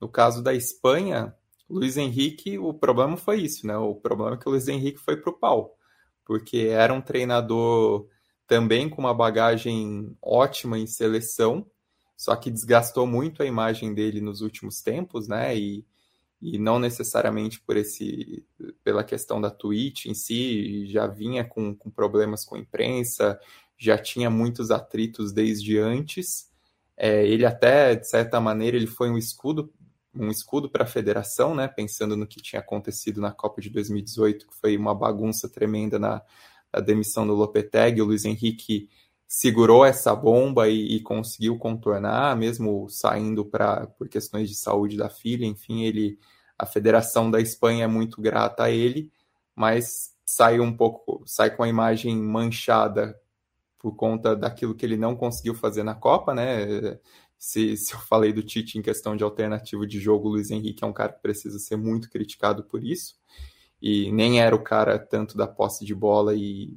No caso da Espanha, Luiz Henrique, o problema foi isso, né? O problema é que o Luiz Henrique foi para o pau, porque era um treinador também com uma bagagem ótima em seleção, só que desgastou muito a imagem dele nos últimos tempos, né? E, e não necessariamente por esse pela questão da Twitch em si, já vinha com, com problemas com a imprensa, já tinha muitos atritos desde antes. É, ele até, de certa maneira, ele foi um escudo um escudo para a federação, né? Pensando no que tinha acontecido na Copa de 2018, que foi uma bagunça tremenda na, a demissão do Lopetegui, o Luiz Henrique segurou essa bomba e, e conseguiu contornar, mesmo saindo para por questões de saúde da filha, enfim, ele a Federação da Espanha é muito grata a ele, mas sai um pouco, sai com a imagem manchada por conta daquilo que ele não conseguiu fazer na Copa, né? Se, se eu falei do Tite em questão de alternativo de jogo, o Luiz Henrique é um cara que precisa ser muito criticado por isso e nem era o cara tanto da posse de bola e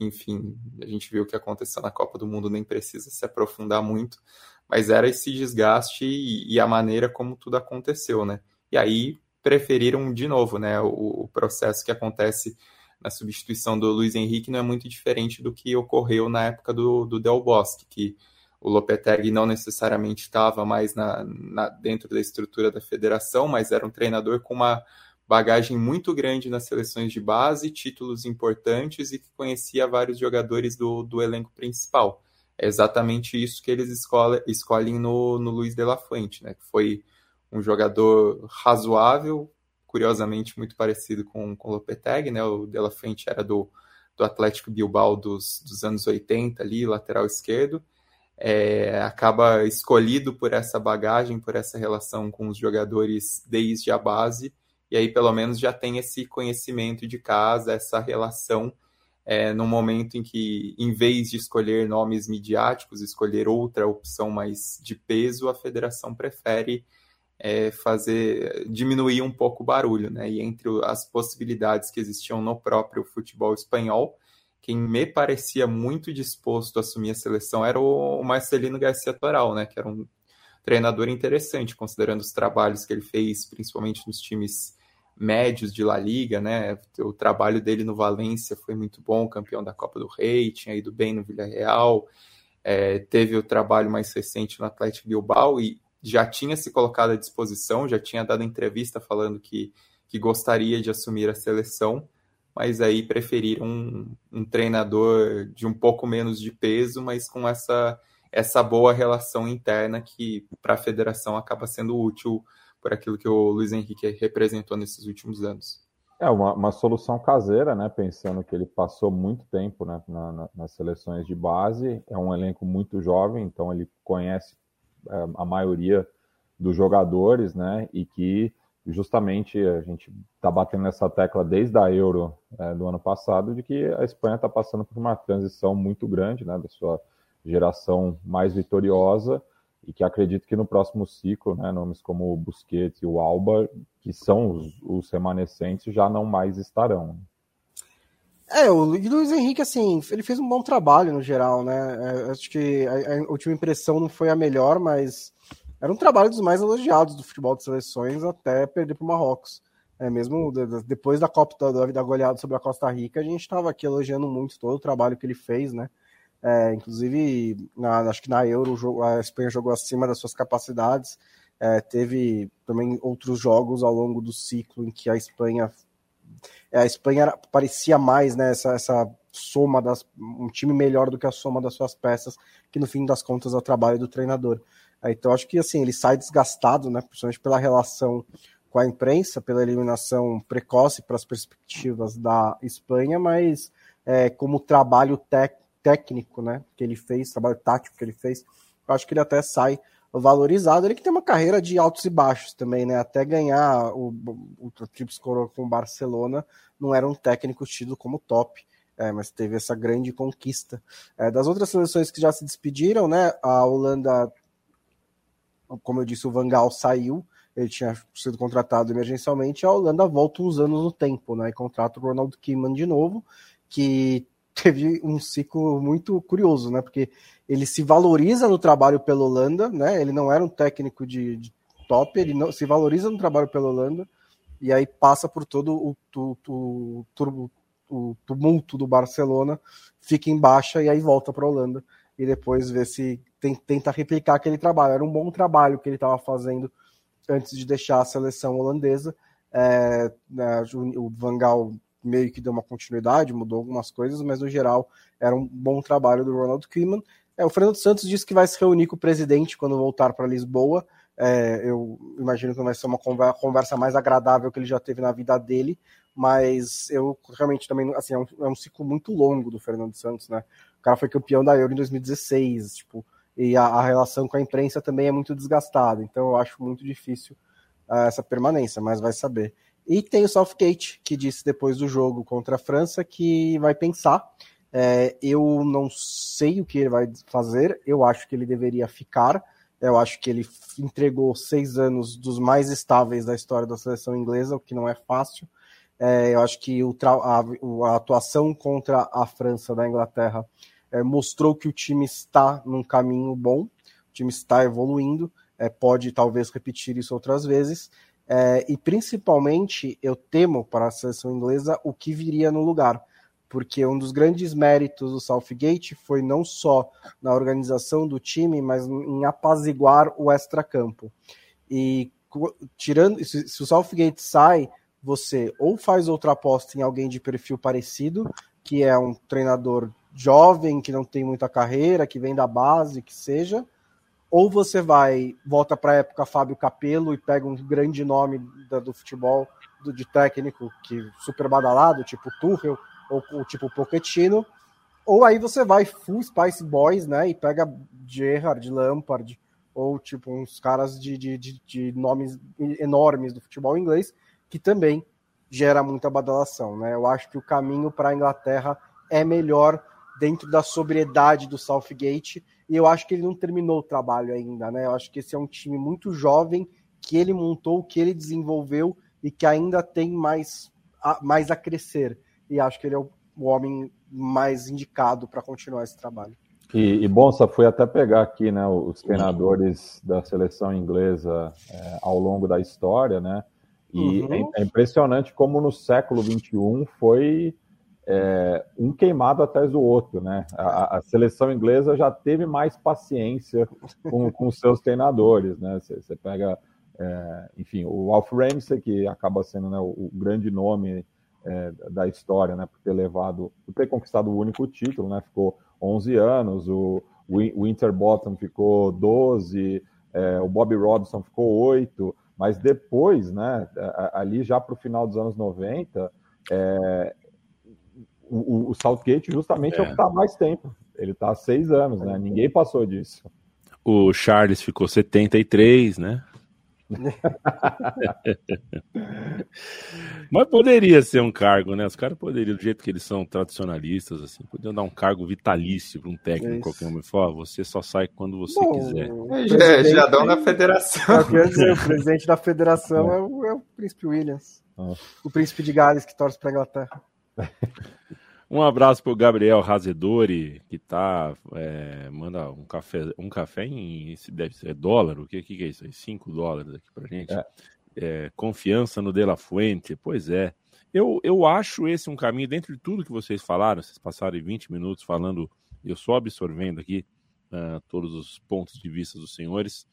enfim, a gente viu o que aconteceu na Copa do Mundo, nem precisa se aprofundar muito, mas era esse desgaste e, e a maneira como tudo aconteceu, né? E aí preferiram de novo, né? O, o, processo que acontece na substituição do Luiz Henrique não é muito diferente do que ocorreu na época do, do Del Bosque, que o Lopetegui não necessariamente estava mais na, na, dentro da estrutura da federação, mas era um treinador com uma bagagem muito grande nas seleções de base, títulos importantes e que conhecia vários jogadores do, do elenco principal. É exatamente isso que eles escolhe, escolhem no, no Luiz de la Fuente, né? que foi um jogador razoável, curiosamente muito parecido com, com o Lopetegui, né? o de la Fuente era do, do Atlético Bilbao dos, dos anos 80 ali, lateral esquerdo, é, acaba escolhido por essa bagagem, por essa relação com os jogadores desde a base, e aí pelo menos já tem esse conhecimento de casa, essa relação é, no momento em que, em vez de escolher nomes midiáticos, escolher outra opção mais de peso, a federação prefere é, fazer diminuir um pouco o barulho, né? E entre as possibilidades que existiam no próprio futebol espanhol, quem me parecia muito disposto a assumir a seleção era o Marcelino Garcia Toral, né? Que era um treinador interessante, considerando os trabalhos que ele fez, principalmente nos times médios de La Liga, né? O trabalho dele no Valência foi muito bom, campeão da Copa do Rei, tinha ido bem no Villarreal, é, teve o trabalho mais recente no Atlético Bilbao e já tinha se colocado à disposição, já tinha dado entrevista falando que, que gostaria de assumir a seleção, mas aí preferiram um, um treinador de um pouco menos de peso, mas com essa, essa boa relação interna que para a federação acaba sendo útil por aquilo que o Luiz Henrique representou nesses últimos anos. É uma, uma solução caseira, né? Pensando que ele passou muito tempo né, na, na, nas seleções de base, é um elenco muito jovem, então ele conhece é, a maioria dos jogadores, né? E que justamente a gente está batendo nessa tecla desde a Euro é, do ano passado de que a Espanha está passando por uma transição muito grande, né? Da sua geração mais vitoriosa e que acredito que no próximo ciclo, né, nomes como o Busquets e o Alba, que são os, os remanescentes, já não mais estarão. É, o Luiz Henrique, assim, ele fez um bom trabalho no geral, né? É, acho que a, a, última impressão não foi a melhor, mas era um trabalho dos mais elogiados do futebol de seleções até perder para o Marrocos. É, mesmo depois da Copa da, da goleada sobre a Costa Rica, a gente estava aqui elogiando muito todo o trabalho que ele fez, né? É, inclusive, na, acho que na Euro a Espanha jogou acima das suas capacidades. É, teve também outros jogos ao longo do ciclo em que a Espanha a Espanha parecia mais né, essa, essa soma das um time melhor do que a soma das suas peças, que no fim das contas é o trabalho do treinador. É, então acho que assim ele sai desgastado, né, principalmente pela relação com a imprensa, pela eliminação precoce para as perspectivas da Espanha, mas é, como trabalho técnico técnico, né, que ele fez, trabalho tático que ele fez, eu acho que ele até sai valorizado. Ele que tem uma carreira de altos e baixos também, né? Até ganhar o, o, o Trips Coroa com o Barcelona, não era um técnico tido como top. É, mas teve essa grande conquista. É, das outras seleções que já se despediram, né? A Holanda, como eu disse, o Van Gaal saiu, ele tinha sido contratado emergencialmente. A Holanda volta uns anos no tempo, né? E contrata o Ronald Koeman de novo, que teve um ciclo muito curioso, né? Porque ele se valoriza no trabalho pela Holanda, né? Ele não era um técnico de, de top, ele não, se valoriza no trabalho pela Holanda e aí passa por todo o, o, o, o tumulto do Barcelona, fica em baixa e aí volta para a Holanda e depois vê se tem, tenta replicar aquele trabalho. Era um bom trabalho que ele estava fazendo antes de deixar a seleção holandesa. É, né, o Van Gaal meio que deu uma continuidade, mudou algumas coisas, mas no geral era um bom trabalho do Ronald Koeman. É, o Fernando Santos disse que vai se reunir com o presidente quando voltar para Lisboa. É, eu imagino que vai ser uma conversa mais agradável que ele já teve na vida dele, mas eu realmente também, assim, é um, é um ciclo muito longo do Fernando Santos, né? O cara foi campeão da Euro em 2016, tipo, e a, a relação com a imprensa também é muito desgastada, então eu acho muito difícil uh, essa permanência, mas vai saber. E tem o Southgate, que disse depois do jogo contra a França que vai pensar. É, eu não sei o que ele vai fazer, eu acho que ele deveria ficar. Eu acho que ele entregou seis anos dos mais estáveis da história da seleção inglesa, o que não é fácil. É, eu acho que o, a, a, atuação contra a França da Inglaterra é, mostrou que o time está num caminho bom, o time está evoluindo, é, pode talvez repetir isso outras vezes. É, e principalmente eu temo para a seleção inglesa o que viria no lugar, porque um dos grandes méritos do Southgate foi não só na organização do time, mas em apaziguar o extracampo. E tirando, se, se o Southgate sai, você ou faz outra aposta em alguém de perfil parecido, que é um treinador jovem, que não tem muita carreira, que vem da base, que seja, ou você vai, volta para a época Fábio Capello e pega um grande nome da, do futebol do, de técnico que super badalado, tipo Tuchel ou, ou tipo Pochettino, ou aí você vai full Spice Boys, né, e pega Gerrard, Lampard, ou tipo uns caras de, de, de, de nomes enormes do futebol inglês, que também gera muita badalação, né? Eu acho que o caminho para a Inglaterra é melhor dentro da sobriedade do Southgate e eu acho que ele não terminou o trabalho ainda, né? Eu acho que esse é um time muito jovem, que ele montou, que ele desenvolveu e que ainda tem mais a, mais a crescer. E acho que ele é o, o homem mais indicado para continuar esse trabalho. E, e Bonsa, fui até pegar aqui né, os treinadores da seleção inglesa é, ao longo da história, né? E uhum. é, é impressionante como no século XXI foi é, um queimado atrás do outro, né? A, a, seleção inglesa já teve mais paciência com, [laughs] com seus treinadores, né? Você pega, é, enfim, o Alf Ramsey, que acaba sendo né, o, o, grande nome é, da história, né? Por ter levado, por ter conquistado o único título, né? Ficou 11 anos, o, o Winterbottom ficou 12, é, o Bobby Robson ficou 8, mas depois, né? Ali já para o final dos anos 90, é, o, o Southgate justamente é, é o que está há mais tempo. Ele está há seis anos, né? Ninguém passou disso. O Charles ficou 73, né? [laughs] Mas poderia ser um cargo, né? Os caras poderiam, do jeito que eles são tradicionalistas, assim, poderiam dar um cargo vitalício para um técnico qualquer um. Falar, você só sai quando você Bom, quiser. Já, já dão na federação. Dizer, o [laughs] presidente da federação é o, é o príncipe Williams. Ah. O príncipe de Gales que torce para Inglaterra. [laughs] Um abraço pro Gabriel Razedori, que tá. é, manda um café, um café em. esse Deve ser dólar, o que, que, é isso aí? 5 dólares aqui pra gente. É. É, confiança no De La Fuente, pois é. Eu, eu acho esse um caminho, dentro de tudo que vocês falaram, vocês passaram 20 minutos falando, eu só absorvendo aqui ah, todos os pontos de vista dos senhores.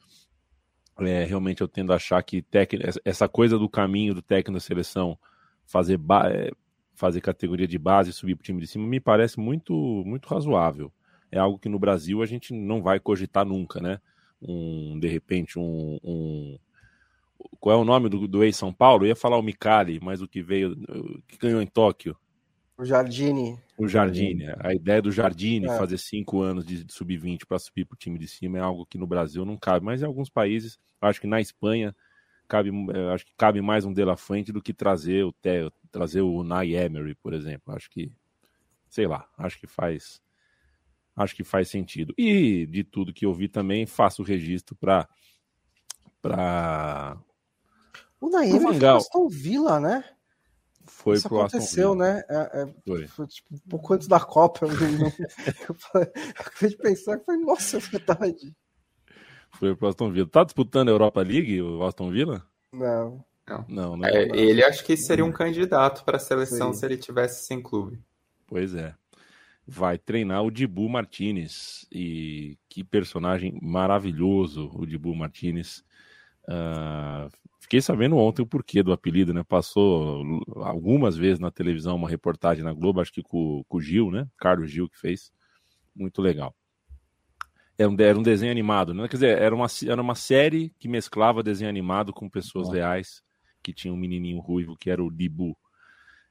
É, realmente eu tendo a achar que técnico, essa coisa do caminho do técnico da seleção fazer, ba- é, fazer categoria de base e subir para o time de cima me parece muito, muito razoável. É algo que no Brasil a gente não vai cogitar nunca, né? Um, de repente, um, um- Qual é o nome do, do ex-São Paulo? Eu ia falar o Mikali, mas o que veio, que ganhou em Tóquio. O Jardine. O Jardine, a ideia do Jardine É. fazer cinco anos de de sub-20 para subir para o time de cima é algo que no Brasil não cabe, mas em alguns países, acho que na Espanha cabe, eh, acho que cabe mais um De La Fuente do que trazer o Te- trazer o Unai Emery, por exemplo. Acho que, sei lá, acho que faz, acho que faz sentido. E de tudo que eu vi também faço o registro para para O Naemi foi Mangal. Aston Villa, né? foi Isso pro Aston aconteceu, Villa. né? É, é, Foi. foi tipo, um pouco antes da Copa. Eu, não- [laughs] eu, eu acabei de pensar que foi, nossa, é verdade. Foi pro Aston Villa. Tá disputando a Europa League o Aston Villa? Não. Não, né? É, ele acho que seria um candidato para a seleção Sim. se ele tivesse sem clube. Pois é. Vai treinar o Dibu Martinez. E que personagem maravilhoso o Dibu Martinez. Ah, fiquei sabendo ontem o porquê do apelido, né? Passou algumas vezes na televisão uma reportagem na Globo, acho que com, com o Gil, né? Carlos Gil que fez. Muito legal. Era um, era um desenho animado, né? Quer dizer, era uma, era uma série que mesclava desenho animado com pessoas Ah. reais, que tinha um menininho ruivo que era o Dibu.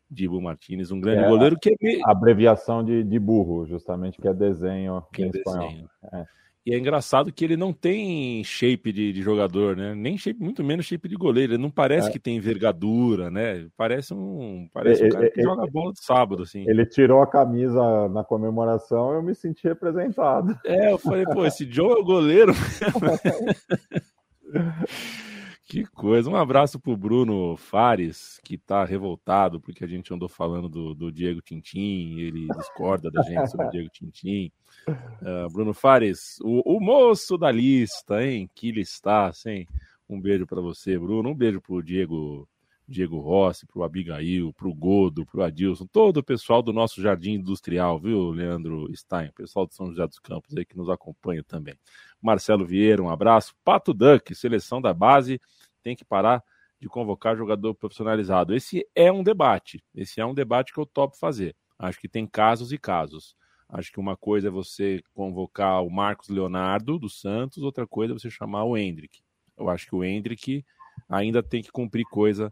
Dibu Martinez, um grande É, goleiro que é Abreviação de, de burro, justamente, que é desenho que é em espanhol. desenho. É. E é engraçado que ele não tem shape de, de jogador, né? Nem shape, muito menos shape de goleiro. Ele não parece É. que tem envergadura, né? Parece um, parece um É, cara que é, joga bola de sábado, assim. Ele tirou a camisa na comemoração eu me senti representado. É, eu falei, pô, esse Joe é o goleiro. [laughs] que coisa. Um abraço pro Bruno Fares, que tá revoltado porque a gente andou falando do, do Diego Tintim, ele discorda da gente sobre o Diego Tintim. Ah, Bruno Fares, o, o moço da lista, hein? Que listaça, hein? Um beijo para você, Bruno. Um beijo pro Diego Diego Rossi, pro Abigail, pro Godo, pro Adilson, todo o pessoal do nosso Jardim Industrial, viu, Leandro Stein? Pessoal de São José dos Campos aí que nos acompanha também. Marcelo Vieira, um abraço. Pato Duck, seleção da base, tem que parar de convocar jogador profissionalizado. Esse é um debate. Esse é um debate que eu topo fazer. Acho que tem casos e casos. Acho que uma coisa é você convocar o Marcos Leonardo do Santos, outra coisa é você chamar o Hendrick. Eu acho que o Hendrick ainda tem que cumprir coisa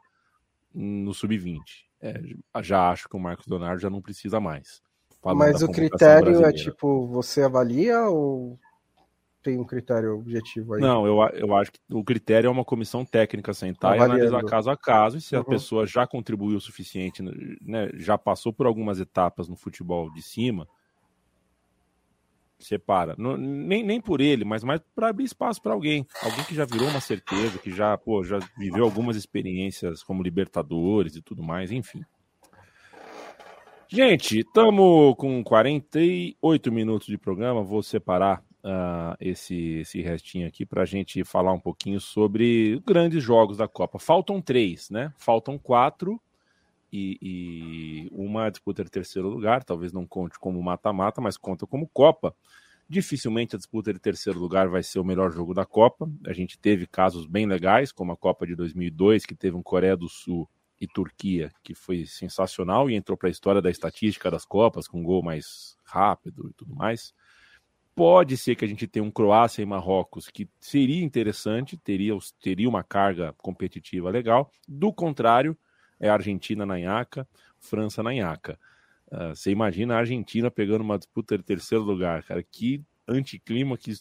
no sub-20. É, já acho que o Marcos Leonardo já não precisa mais. Mas o critério é brasileira. tipo, você avalia ou tem um critério objetivo aí? Não, eu, a- eu acho que o critério é uma comissão técnica sentar e Avaliando. analisar caso a caso, e se a Uhum. pessoa já contribuiu o suficiente, né, já passou por algumas etapas no futebol de cima, separa. Não- nem, nem por ele, mas mais para abrir espaço para alguém. Alguém que já virou uma certeza, que já, pô, já viveu algumas experiências como Libertadores e tudo mais, enfim. Gente, estamos com 48 minutos de programa. Vou separar ah, esse, esse restinho aqui para a gente falar um pouquinho sobre grandes jogos da Copa. Faltam três, né? Faltam quatro e, e uma disputa de terceiro lugar. Talvez não conte como mata-mata, mas conta como Copa. Dificilmente a disputa de terceiro lugar vai ser o melhor jogo da Copa. A gente teve casos bem legais, como a Copa de 2002, que teve um Coreia do Sul e Turquia, que foi sensacional e entrou para a história da estatística das Copas, com um gol mais rápido e tudo mais. Pode ser que a gente tenha um Croácia e Marrocos, que seria interessante, teria, teria uma carga competitiva legal. Do contrário, é Argentina na nhaca, França na nhaca. Ah, você imagina a Argentina pegando uma disputa de terceiro lugar, cara. Que anticlima, que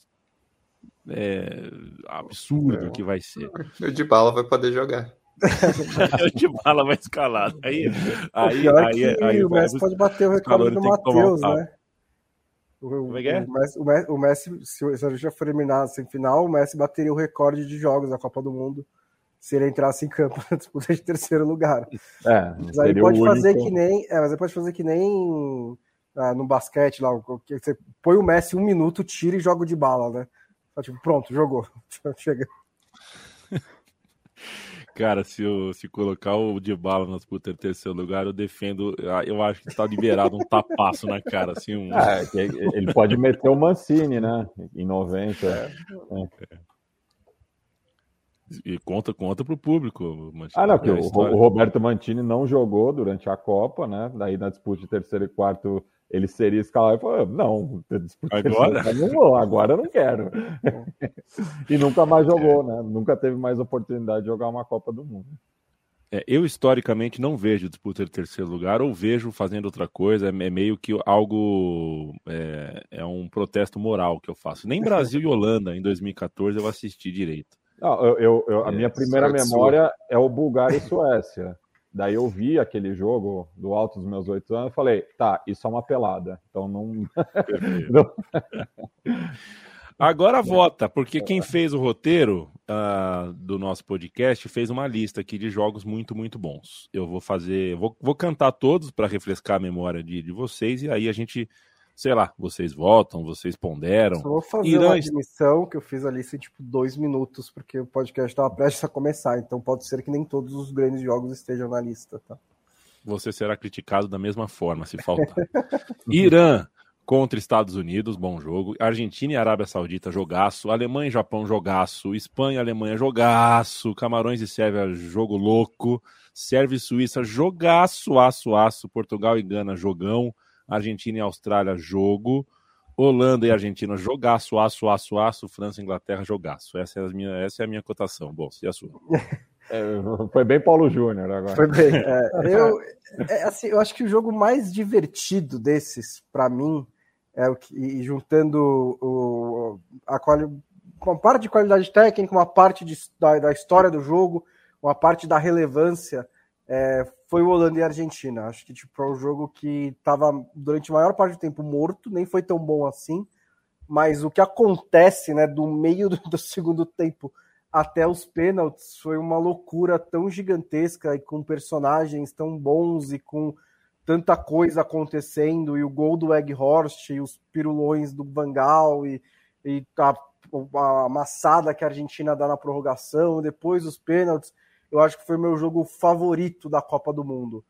é, absurdo que vai ser. [laughs] O de bala vai poder jogar. [laughs] o de bala vai escalar. Aí, aí, o aí, é aí, o Messi pode bater o recorde do Matheus, né? O, Como é que é? o, Messi, o, Messi, o Messi, se a gente já for eliminado sem final, o Messi bateria o recorde de jogos da Copa do Mundo se ele entrasse em campo na [laughs] disputa de terceiro lugar. É, mas aí pode fazer que nem. É, mas aí pode fazer que nem ah, no basquete lá, que você põe o Messi um minuto, tira e joga de bala, né? Tipo, pronto, jogou. [laughs] Chega. Cara, se, eu, se colocar o de bala na disputa em terceiro lugar, eu defendo. Eu acho que está liberado um tapaço na cara. Assim, um... é, ele pode meter o Mancini, né? Em 90. É. É. E conta, conta pro público. Mantini, ah, não, que o, o, Roberto Mantini não jogou durante a Copa, né? Daí na disputa de terceiro e quarto ele seria escalado e falou: não, agora? Não, agora eu não quero. [laughs] e nunca mais jogou, né? Nunca teve mais oportunidade de jogar uma Copa do Mundo. É, eu, historicamente, não vejo disputa de terceiro lugar ou vejo fazendo outra coisa. É meio que algo. É, é um protesto moral que eu faço. Nem Brasil e Holanda, em 2014, eu assisti direito. Não, eu, eu, eu, a é, minha primeira memória sua. é o Bulgária e Suécia. Daí eu vi aquele jogo do alto dos meus oito anos e falei, tá, isso é uma pelada. Então não. [laughs] não... Agora vota, porque quem fez o roteiro uh, do nosso podcast fez uma lista aqui de jogos muito, muito bons. Eu vou fazer, vou, vou cantar todos para refrescar a memória de, de vocês e aí a gente sei lá, vocês votam, vocês ponderam. Só vou fazer Irã... uma admissão que eu fiz ali em tipo dois minutos, porque o podcast estava prestes a começar, então pode ser que nem todos os grandes jogos estejam na lista, tá? Você será criticado da mesma forma, se faltar. [laughs] Irã contra Estados Unidos, bom jogo. Argentina e Arábia Saudita, jogaço. Alemanha e Japão, jogaço. Espanha e Alemanha, jogaço. Camarões e Sérvia, jogo louco. Sérvia e Suíça, jogaço, aço, aço. Portugal e Gana, jogão. Argentina e Austrália, jogo. Holanda e Argentina, jogaço, aço, aço, aço. França e Inglaterra, jogaço. Essa é a minha, essa é a minha cotação. Bom, e a sua? [laughs] É, foi bem Paulo Júnior agora. Foi bem. É, [laughs] eu, é, assim, eu acho que o jogo mais divertido desses, para mim, é o que, e juntando o, a quali, uma parte de qualidade técnica, uma parte de, da, da história do jogo, uma parte da relevância, é, foi o Holanda e a Argentina. Acho que tipo, é um jogo que estava durante a maior parte do tempo morto, nem foi tão bom assim. Mas o que acontece né, do meio do, do segundo tempo até os pênaltis foi uma loucura tão gigantesca e com personagens tão bons e com tanta coisa acontecendo e o gol do Egghorst e os pirulões do Vangal e, e a, a amassada que a Argentina dá na prorrogação, depois os pênaltis eu acho que foi meu jogo favorito da Copa do Mundo.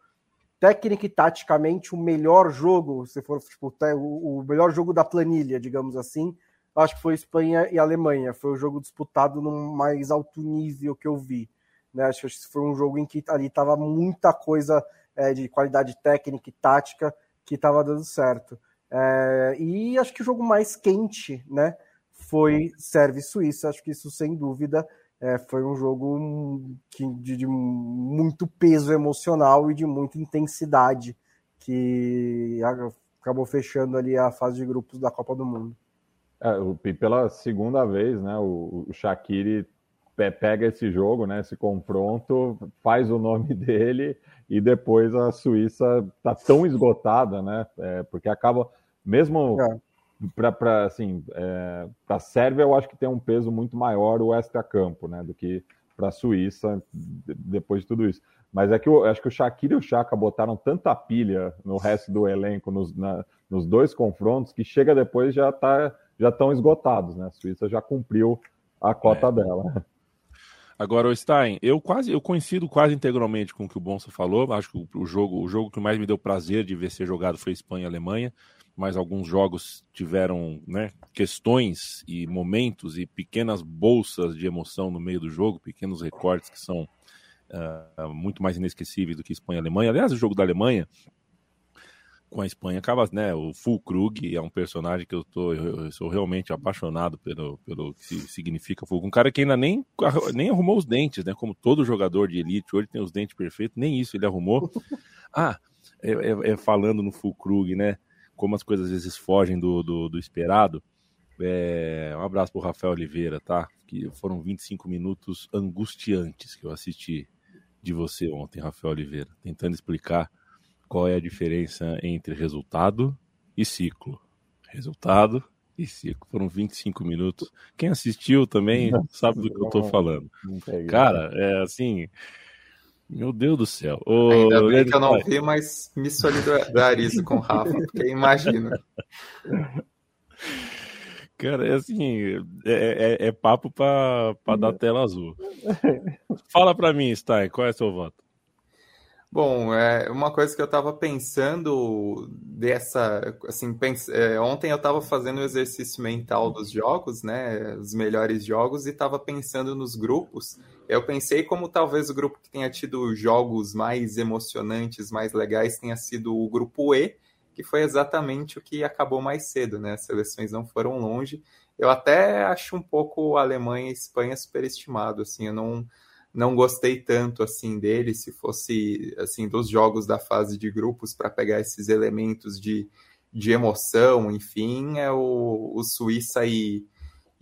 Técnica e taticamente, o melhor jogo, se for tipo, o melhor jogo da planilha, digamos assim, acho que foi Espanha e Alemanha. Foi o jogo disputado no mais alto nível que eu vi. Né? Acho que foi um jogo em que ali estava muita coisa é, de qualidade técnica e tática que estava dando certo. É, e acho que o jogo mais quente né, foi Sérvia e Suíça. Acho que isso, sem dúvida, é, foi um jogo que, de, de, muito peso emocional e de muita intensidade que acabou fechando ali a fase de grupos da Copa do Mundo. É, pela segunda vez, né, o, o Shaqiri pega esse jogo, né, esse confronto, faz o nome [laughs] dele e depois a Suíça está tão esgotada, né, é, porque acaba mesmo é para assim, é, para a Sérvia eu acho que tem um peso muito maior o extra-campo, né, do que para a Suíça depois de tudo isso. Mas é que eu acho que o Shaqiri e o Chaka botaram tanta pilha no resto do elenco nos, na, nos dois confrontos que chega depois já tá já estão esgotados, né? A Suíça já cumpriu a cota é. dela. Agora, o Stein, eu quase eu coincido quase integralmente com o que o Bonsa falou. Acho que o jogo, o jogo que mais me deu prazer de ver ser jogado foi Espanha e Alemanha mas alguns jogos tiveram né, questões e momentos e pequenas bolsas de emoção no meio do jogo, pequenos recortes que são uh, muito mais inesquecíveis do que Espanha e Alemanha. Aliás, o jogo da Alemanha com a Espanha acaba, né? O Fulkrug é um personagem que eu tô, eu sou realmente apaixonado pelo, pelo que significa Fulkrug. Um cara que ainda nem, nem arrumou os dentes, né? Como todo jogador de elite hoje tem os dentes perfeitos, nem isso ele arrumou. [laughs] Ah, é, é, é falando no Fulkrug, né? Como as coisas às vezes fogem do, do, do esperado, É, um abraço pro Rafael Oliveira, tá? Que foram 25 minutos angustiantes que eu assisti de você ontem, Rafael Oliveira, tentando explicar qual é a diferença entre resultado e ciclo. Resultado e ciclo. Foram 25 minutos. Quem assistiu também [laughs] sabe do que eu tô falando. Cara, é assim. Meu Deus do céu. Ô, Ainda bem que eu não vi, mas me solidarizo com o Rafa, porque imagina. [laughs] Cara, é assim, é, é, é papo para dar tela azul. Fala para mim, Stein, qual é o seu voto? Bom, é uma coisa que eu estava pensando dessa, assim, pense, é, ontem eu estava fazendo o exercício mental dos jogos, né, os melhores jogos, e estava pensando nos grupos. Eu pensei como talvez o grupo que tenha tido jogos mais emocionantes, mais legais, tenha sido o grupo E, que foi exatamente o que acabou mais cedo, né? As seleções não foram longe. Eu até acho um pouco a Alemanha e a Espanha superestimado, assim, eu não não gostei tanto assim dele, se fosse assim dos jogos da fase de grupos para pegar esses elementos de, de emoção, enfim, é o, o Suíça e,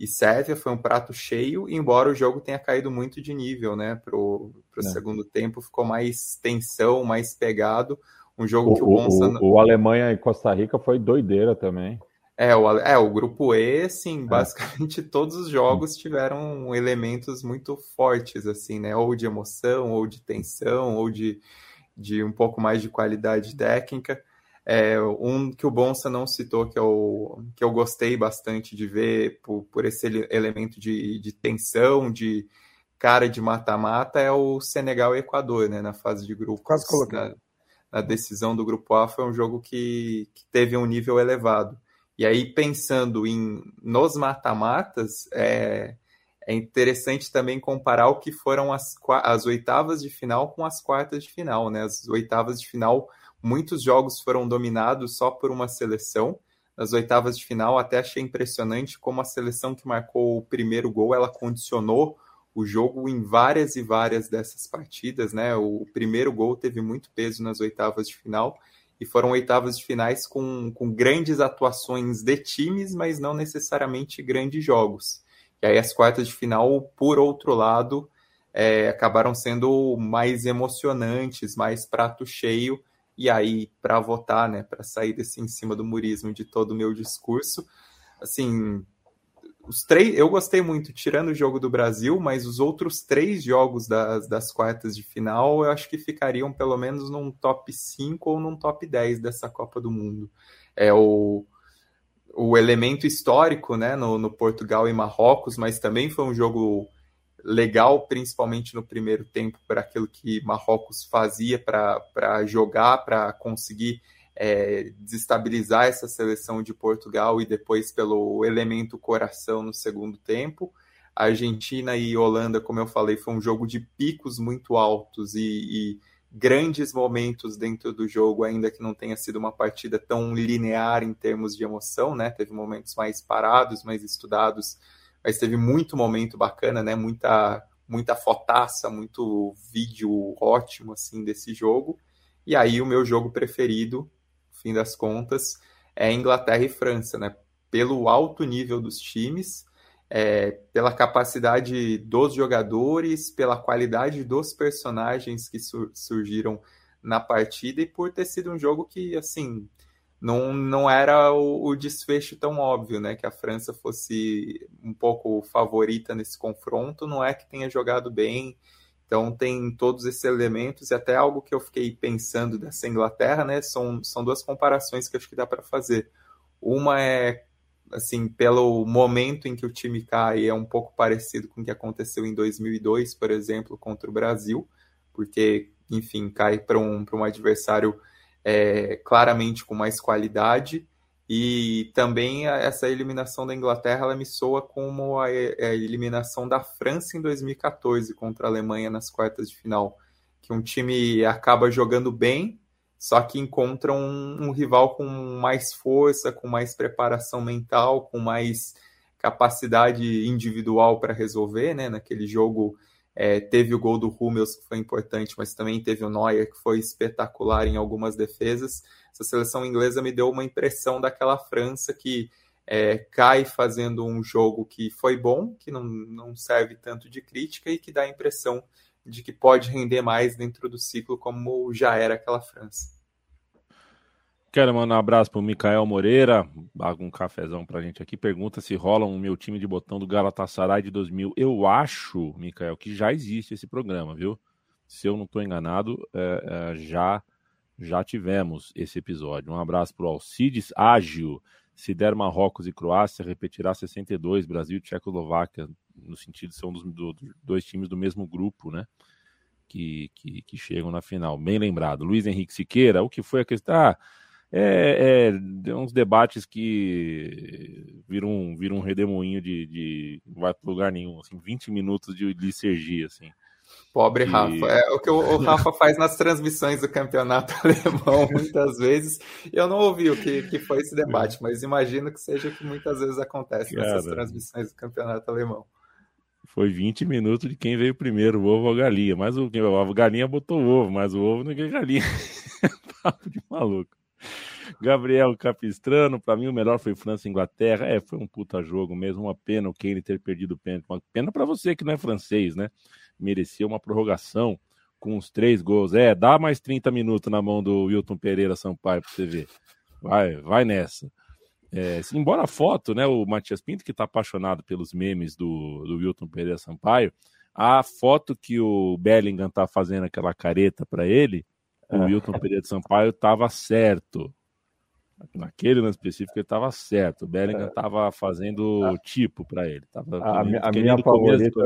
e Sérvia foi um prato cheio, embora o jogo tenha caído muito de nível, né? Pro, pro é. segundo tempo ficou mais tensão, mais pegado. Um jogo o, que o Bonsa... O, o Alemanha e Costa Rica foi doideira também. É, o, é, o grupo E, assim, é. basicamente [laughs] todos os jogos tiveram elementos muito fortes, assim, né? Ou de emoção, ou de tensão, ou de, de um pouco mais de qualidade técnica. É, um que o Bonsa não citou, que eu, que eu gostei bastante de ver por, por esse elemento de, de tensão, de cara de mata-mata, é o Senegal e Equador, né? Na fase de grupos. Quase coloquei. Na, na decisão do grupo A foi um jogo que, que teve um nível elevado. E aí, pensando em nos mata-matas, é, é interessante também comparar o que foram as, as oitavas de final com as quartas de final. Né? As oitavas de final, muitos jogos foram dominados só por uma seleção. Nas oitavas de final, até achei impressionante como a seleção que marcou o primeiro gol, ela condicionou o jogo em várias e várias dessas partidas, né? O primeiro gol teve muito peso nas oitavas de final e foram oitavas de finais com, com grandes atuações de times, mas não necessariamente grandes jogos. E aí as quartas de final, por outro lado, é, acabaram sendo mais emocionantes, mais prato cheio. E aí, para votar, né, para sair desse em cima do murismo de todo o meu discurso, assim, os três, eu gostei muito, tirando o jogo do Brasil, mas os outros três jogos das, das quartas de final eu acho que ficariam pelo menos num top 5 ou num top 10 dessa Copa do Mundo. É o, o elemento histórico né, no, no Portugal e Marrocos, mas também foi um jogo legal, principalmente no primeiro tempo, para aquilo que Marrocos fazia para jogar, para conseguir é, desestabilizar essa seleção de Portugal e depois pelo elemento coração no segundo tempo. Argentina e Holanda, como eu falei, foi um jogo de picos muito altos e, e grandes momentos dentro do jogo, ainda que não tenha sido uma partida tão linear em termos de emoção, né? Teve momentos mais parados, mais estudados, mas teve muito momento bacana, né? Muita muita fotaça, muito vídeo ótimo assim desse jogo. E aí o meu jogo preferido fim das contas, é Inglaterra e França, né? Pelo alto nível dos times, é, pela capacidade dos jogadores, pela qualidade dos personagens que sur surgiram na partida e por ter sido um jogo que, assim, não, não era o, o, desfecho tão óbvio, né? Que a França fosse um pouco favorita nesse confronto, não é que tenha jogado bem então tem todos esses elementos e até algo que eu fiquei pensando dessa Inglaterra, né? São, são duas comparações que acho que dá para fazer. Uma é assim, pelo momento em que o time cai, é um pouco parecido com o que aconteceu em 2002, por exemplo, contra o Brasil, porque, enfim, cai para um, um adversário é, claramente com mais qualidade e também essa eliminação da Inglaterra ela me soa como a, a, eliminação da França em 2014 contra a Alemanha nas quartas de final, que um time acaba jogando bem, só que encontra um, um rival com mais força, com mais preparação mental, com mais capacidade individual para resolver, né? Naquele jogo é, teve o gol do Hummels, que foi importante, mas também teve o Neuer, que foi espetacular em algumas defesas. Essa seleção inglesa me deu uma impressão daquela França que é, cai fazendo um jogo que foi bom, que não, não serve tanto de crítica e que dá a impressão de que pode render mais dentro do ciclo, como já era aquela França. Quero mandar um abraço para o Mikael Moreira, paga um cafezão para a gente aqui. Pergunta se rola um meu time de botão do Galatasaray de 2000. Eu acho, Mikael, que já existe esse programa, viu? Se eu não estou enganado, é, é, já já tivemos esse episódio. Um abraço para o Alcides Ágil. Se der Marrocos e Croácia, repetirá 62, Brasil e Tchecoslováquia, no sentido de ser um dos do, dois times do mesmo grupo, né? Que, que, que, chegam na final. Bem lembrado. Luiz Henrique Siqueira, o que foi a questão? Ah, é, é, uns debates que viram, um, viram um redemoinho de, de não vai para lugar nenhum, assim, 20 minutos de licergia, assim. Pobre. Rafa. É o que o, Rafa [laughs] faz nas transmissões do campeonato [laughs] alemão, muitas vezes. Eu não ouvi o que, que foi esse debate, é. mas imagino que seja o que muitas vezes acontece Cara, nessas transmissões do campeonato alemão. Foi 20 minutos de quem veio primeiro, o ovo ou a galinha. Mas o, a galinha botou o ovo, mas o ovo ninguém galinha. [laughs] Papo de maluco. [laughs] Gabriel Capistrano, para mim o melhor foi França e Inglaterra. É, foi um puta jogo mesmo. Uma pena o Kane ter perdido o pênalti. Uma pena para você que não é francês, né? Merecia uma prorrogação com os três gols. É, dá mais 30 minutos na mão do Wilton Pereira Sampaio para você ver. Vai, vai nessa. É, embora a foto, né, o Matias Pinto, que está apaixonado pelos memes do, do Wilton Pereira Sampaio, a foto que o Bellingham tá fazendo aquela careta para ele, o é. Wilton Pereira de Sampaio estava certo. Naquele lance específico ele estava certo. O Bellingham estava é. fazendo ah. tipo para ele. Tava a, minha, a minha favorita,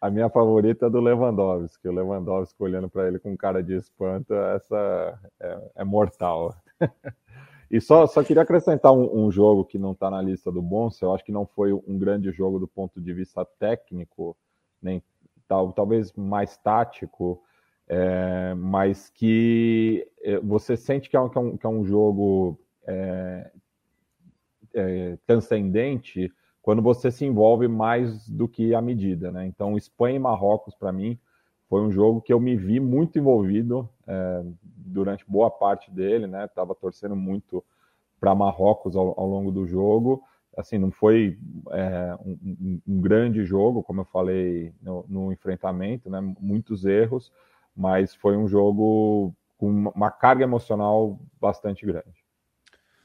a minha favorita é do Lewandowski. O Lewandowski olhando para ele com cara de espanto, essa é, é mortal. [laughs] e só, só queria acrescentar um, um jogo que não está na lista do Bonsa. Eu acho que não foi um grande jogo do ponto de vista técnico, nem tal, talvez mais tático é, mas que é, você sente que é um, que é um, que é um jogo é, é, transcendente quando você se envolve mais do que a medida, né? Então, Espanha e Marrocos, para mim, foi um jogo que eu me vi muito envolvido durante boa parte dele, né? Torcendo muito para Marrocos ao, ao, longo do jogo. Assim, não foi é, um, um, grande jogo, como eu falei no, no enfrentamento, né? Muitos erros, mas foi um jogo com uma carga emocional bastante grande.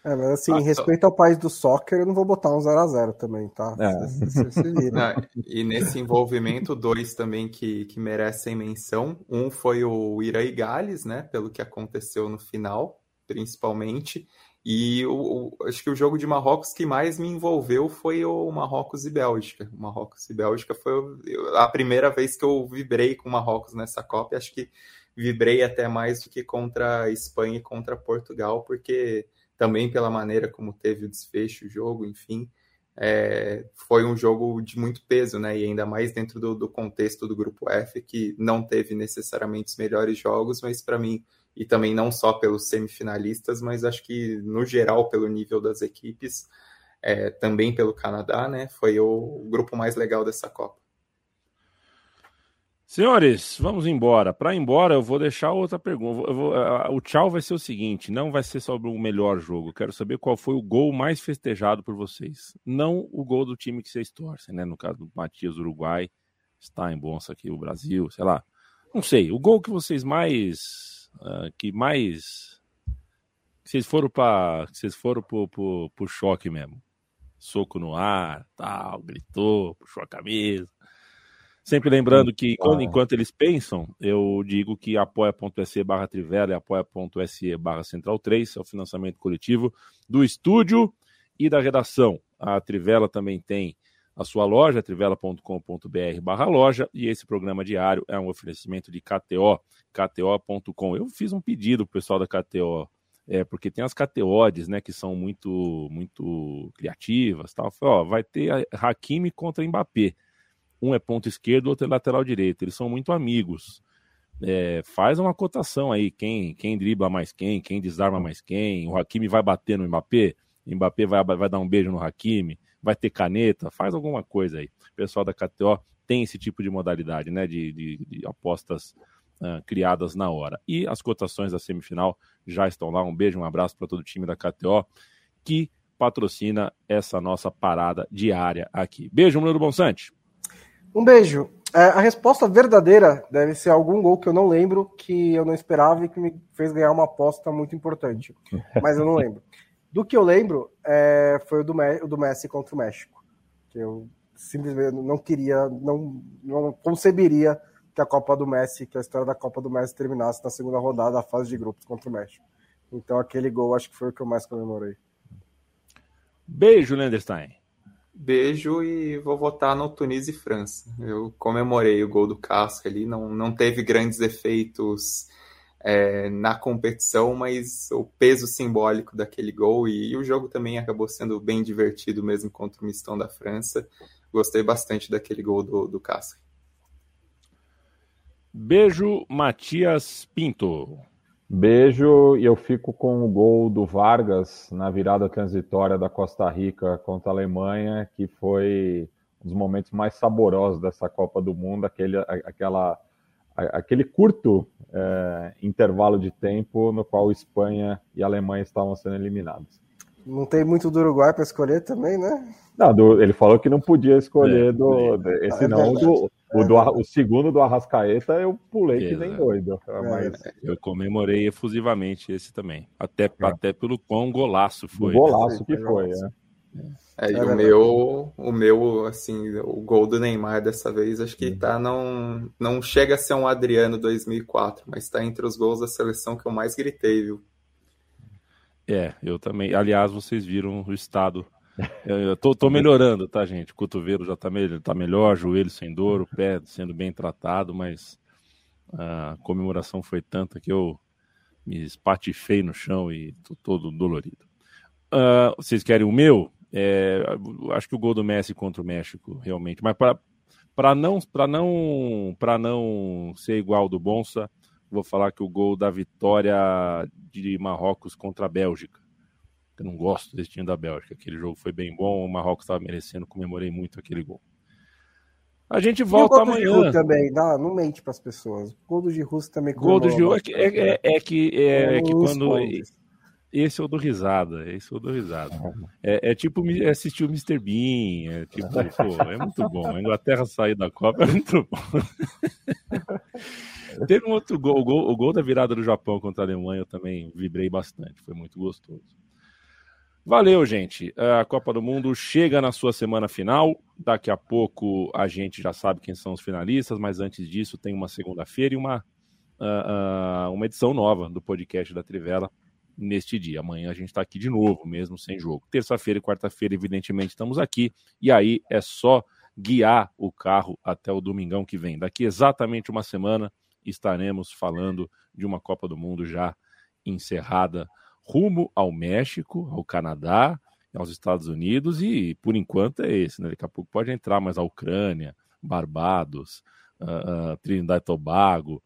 É, mas assim, em respeito ao país do soccer, eu não vou botar um 0x0 também, tá? É. Não, e nesse envolvimento, dois também que, que merecem menção. Um foi o Ira e Gales, né? Pelo que aconteceu no final, principalmente. E o, o, acho que o jogo de Marrocos que mais me envolveu foi o Marrocos e Bélgica. O Marrocos e Bélgica foi a primeira vez que eu vibrei com Marrocos nessa Copa. Acho que vibrei até mais do que contra a Espanha e contra Portugal, porque também pela maneira como teve o desfecho, o jogo, enfim, é, foi um jogo de muito peso, né? E ainda mais dentro do, do contexto do grupo F, que não teve necessariamente os melhores jogos, mas para mim, e também não só pelos semifinalistas, mas acho que no geral, pelo nível das equipes, é, também pelo Canadá, né? Foi o grupo mais legal dessa Copa. Senhores, vamos embora. Para ir embora, eu vou deixar outra pergunta. Vou, o tchau vai ser o seguinte: não vai ser sobre o melhor jogo. Quero saber qual foi o gol mais festejado por vocês. Não o gol do time que vocês torcem, né? No caso do Matias Uruguai, está em Bonsa aqui, o Brasil, sei lá. Não sei. O gol que vocês mais. Uh, que mais. Que vocês foram para. Vocês foram pro, pro, pro choque mesmo. Soco no ar, tal, gritou, puxou a camisa. Sempre lembrando que, quando, enquanto eles pensam, eu digo que apoia.se barra Trivela e apoia.se barra Central 3 é o financiamento coletivo do estúdio e da redação. A Trivela também tem a sua loja, trivela.com.br barra loja, e esse programa diário é um oferecimento de KTO, kto.com. Eu fiz um pedido pro pessoal da KTO, é, porque tem as KTOs, né, que são muito, muito criativas, tal. Falei, ó, vai ter Hakimi contra Mbappé um é ponto esquerdo, outro é lateral direito. Eles são muito amigos. É, faz uma cotação aí, quem, quem dribla mais quem, quem desarma mais quem. O Hakimi vai bater no Mbappé, Mbappé vai, vai dar um beijo no Hakimi, vai ter caneta, faz alguma coisa aí. O pessoal da KTO tem esse tipo de modalidade, né, de, de, de apostas uh, criadas na hora. E as cotações da semifinal já estão lá. Um beijo, um abraço para todo o time da KTO, que patrocina essa nossa parada diária aqui. Beijo, Bruno Bonsante. Um beijo. É, a resposta verdadeira deve ser algum gol que eu não lembro, que eu não esperava e que me fez ganhar uma aposta muito importante. [laughs] Mas eu não lembro. Do que eu lembro, é, foi o do, o do Messi contra o México. Que eu simplesmente não queria, não, não conceberia que a Copa do Messi, que a história da Copa do Messi terminasse na segunda rodada da fase de grupos contra o México. Então aquele gol acho que foi o que eu mais comemorei. Beijo, Lenderstein. Beijo e vou votar no Tunísia e França. Eu comemorei o gol do Casca ali, não, não teve grandes efeitos é, na competição, mas o peso simbólico daquele gol e, e, o jogo também acabou sendo bem divertido mesmo contra o Mistão da França. Gostei bastante daquele gol do, do Casca. Beijo, Matias Pinto. Beijo e eu fico com o gol do Vargas na virada transitória da Costa Rica contra a Alemanha, que foi um dos momentos mais saborosos dessa Copa do Mundo, aquele, aquela, aquele curto é, intervalo de tempo no qual Espanha e Alemanha estavam sendo eliminados. Não tem muito do Uruguai para escolher também, né? Não, do, ele falou que não podia escolher é, do, do, esse ah, é não, do, o, do, o segundo do Arrascaeta eu pulei que nem doido. É. Mas... Eu comemorei efusivamente esse também. Até, é. até pelo quão golaço foi. O golaço que foi, né? É, e o meu, o meu, assim, o gol do Neymar dessa vez, acho que tá não, não chega a ser um Adriano 2004, mas tá entre os gols da seleção que eu mais gritei, viu? É, eu também. Aliás, vocês viram o estado. [laughs] Eu tô, tô melhorando, tá, gente? O cotovelo já tá, me tá melhor, joelho sem dor, o pé sendo bem tratado, mas a comemoração foi tanta que eu me espatifei no chão e tô todo dolorido. Uh, vocês querem o meu? É, acho que o gol do Messi contra o México, realmente. Mas para não, não, não ser igual do Bonsa, vou falar que o gol da vitória de Marrocos contra a Bélgica. Eu não gosto desse time da Bélgica. Aquele jogo foi bem bom, o Marrocos estava merecendo, comemorei muito aquele gol. A gente volta e o amanhã. também, dá, não mente para as pessoas. O gol do Giroud também. Gol do Giroud é que é, é, é, que é, é que quando esse eu dou risada, esse eu dou risada. É, é tipo assistir o Mr. Bean, é tipo, pô, é muito bom. A Inglaterra sair da Copa é muito bom. [laughs] Teve um outro gol o, gol, o gol da virada do Japão contra a Alemanha, eu também vibrei bastante, foi muito gostoso. Valeu, gente. A Copa do Mundo chega na sua semana final. Daqui a pouco a gente já sabe quem são os finalistas, mas antes disso tem uma segunda-feira e uma, uh, uh, uma edição nova do podcast da Trivela neste dia. Amanhã a gente está aqui de novo, mesmo sem jogo. Terça-feira e quarta-feira, evidentemente, estamos aqui. E aí é só guiar o carro até o domingão que vem. Daqui exatamente uma semana estaremos falando de uma Copa do Mundo já encerrada rumo ao México, ao Canadá, aos Estados Unidos e por enquanto é esse, né? Daqui a pouco pode entrar mais a Ucrânia, Barbados, uh, uh, Trinidad e Tobago,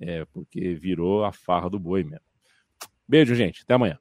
é, porque virou a farra do boi mesmo. Beijo, gente. Até amanhã.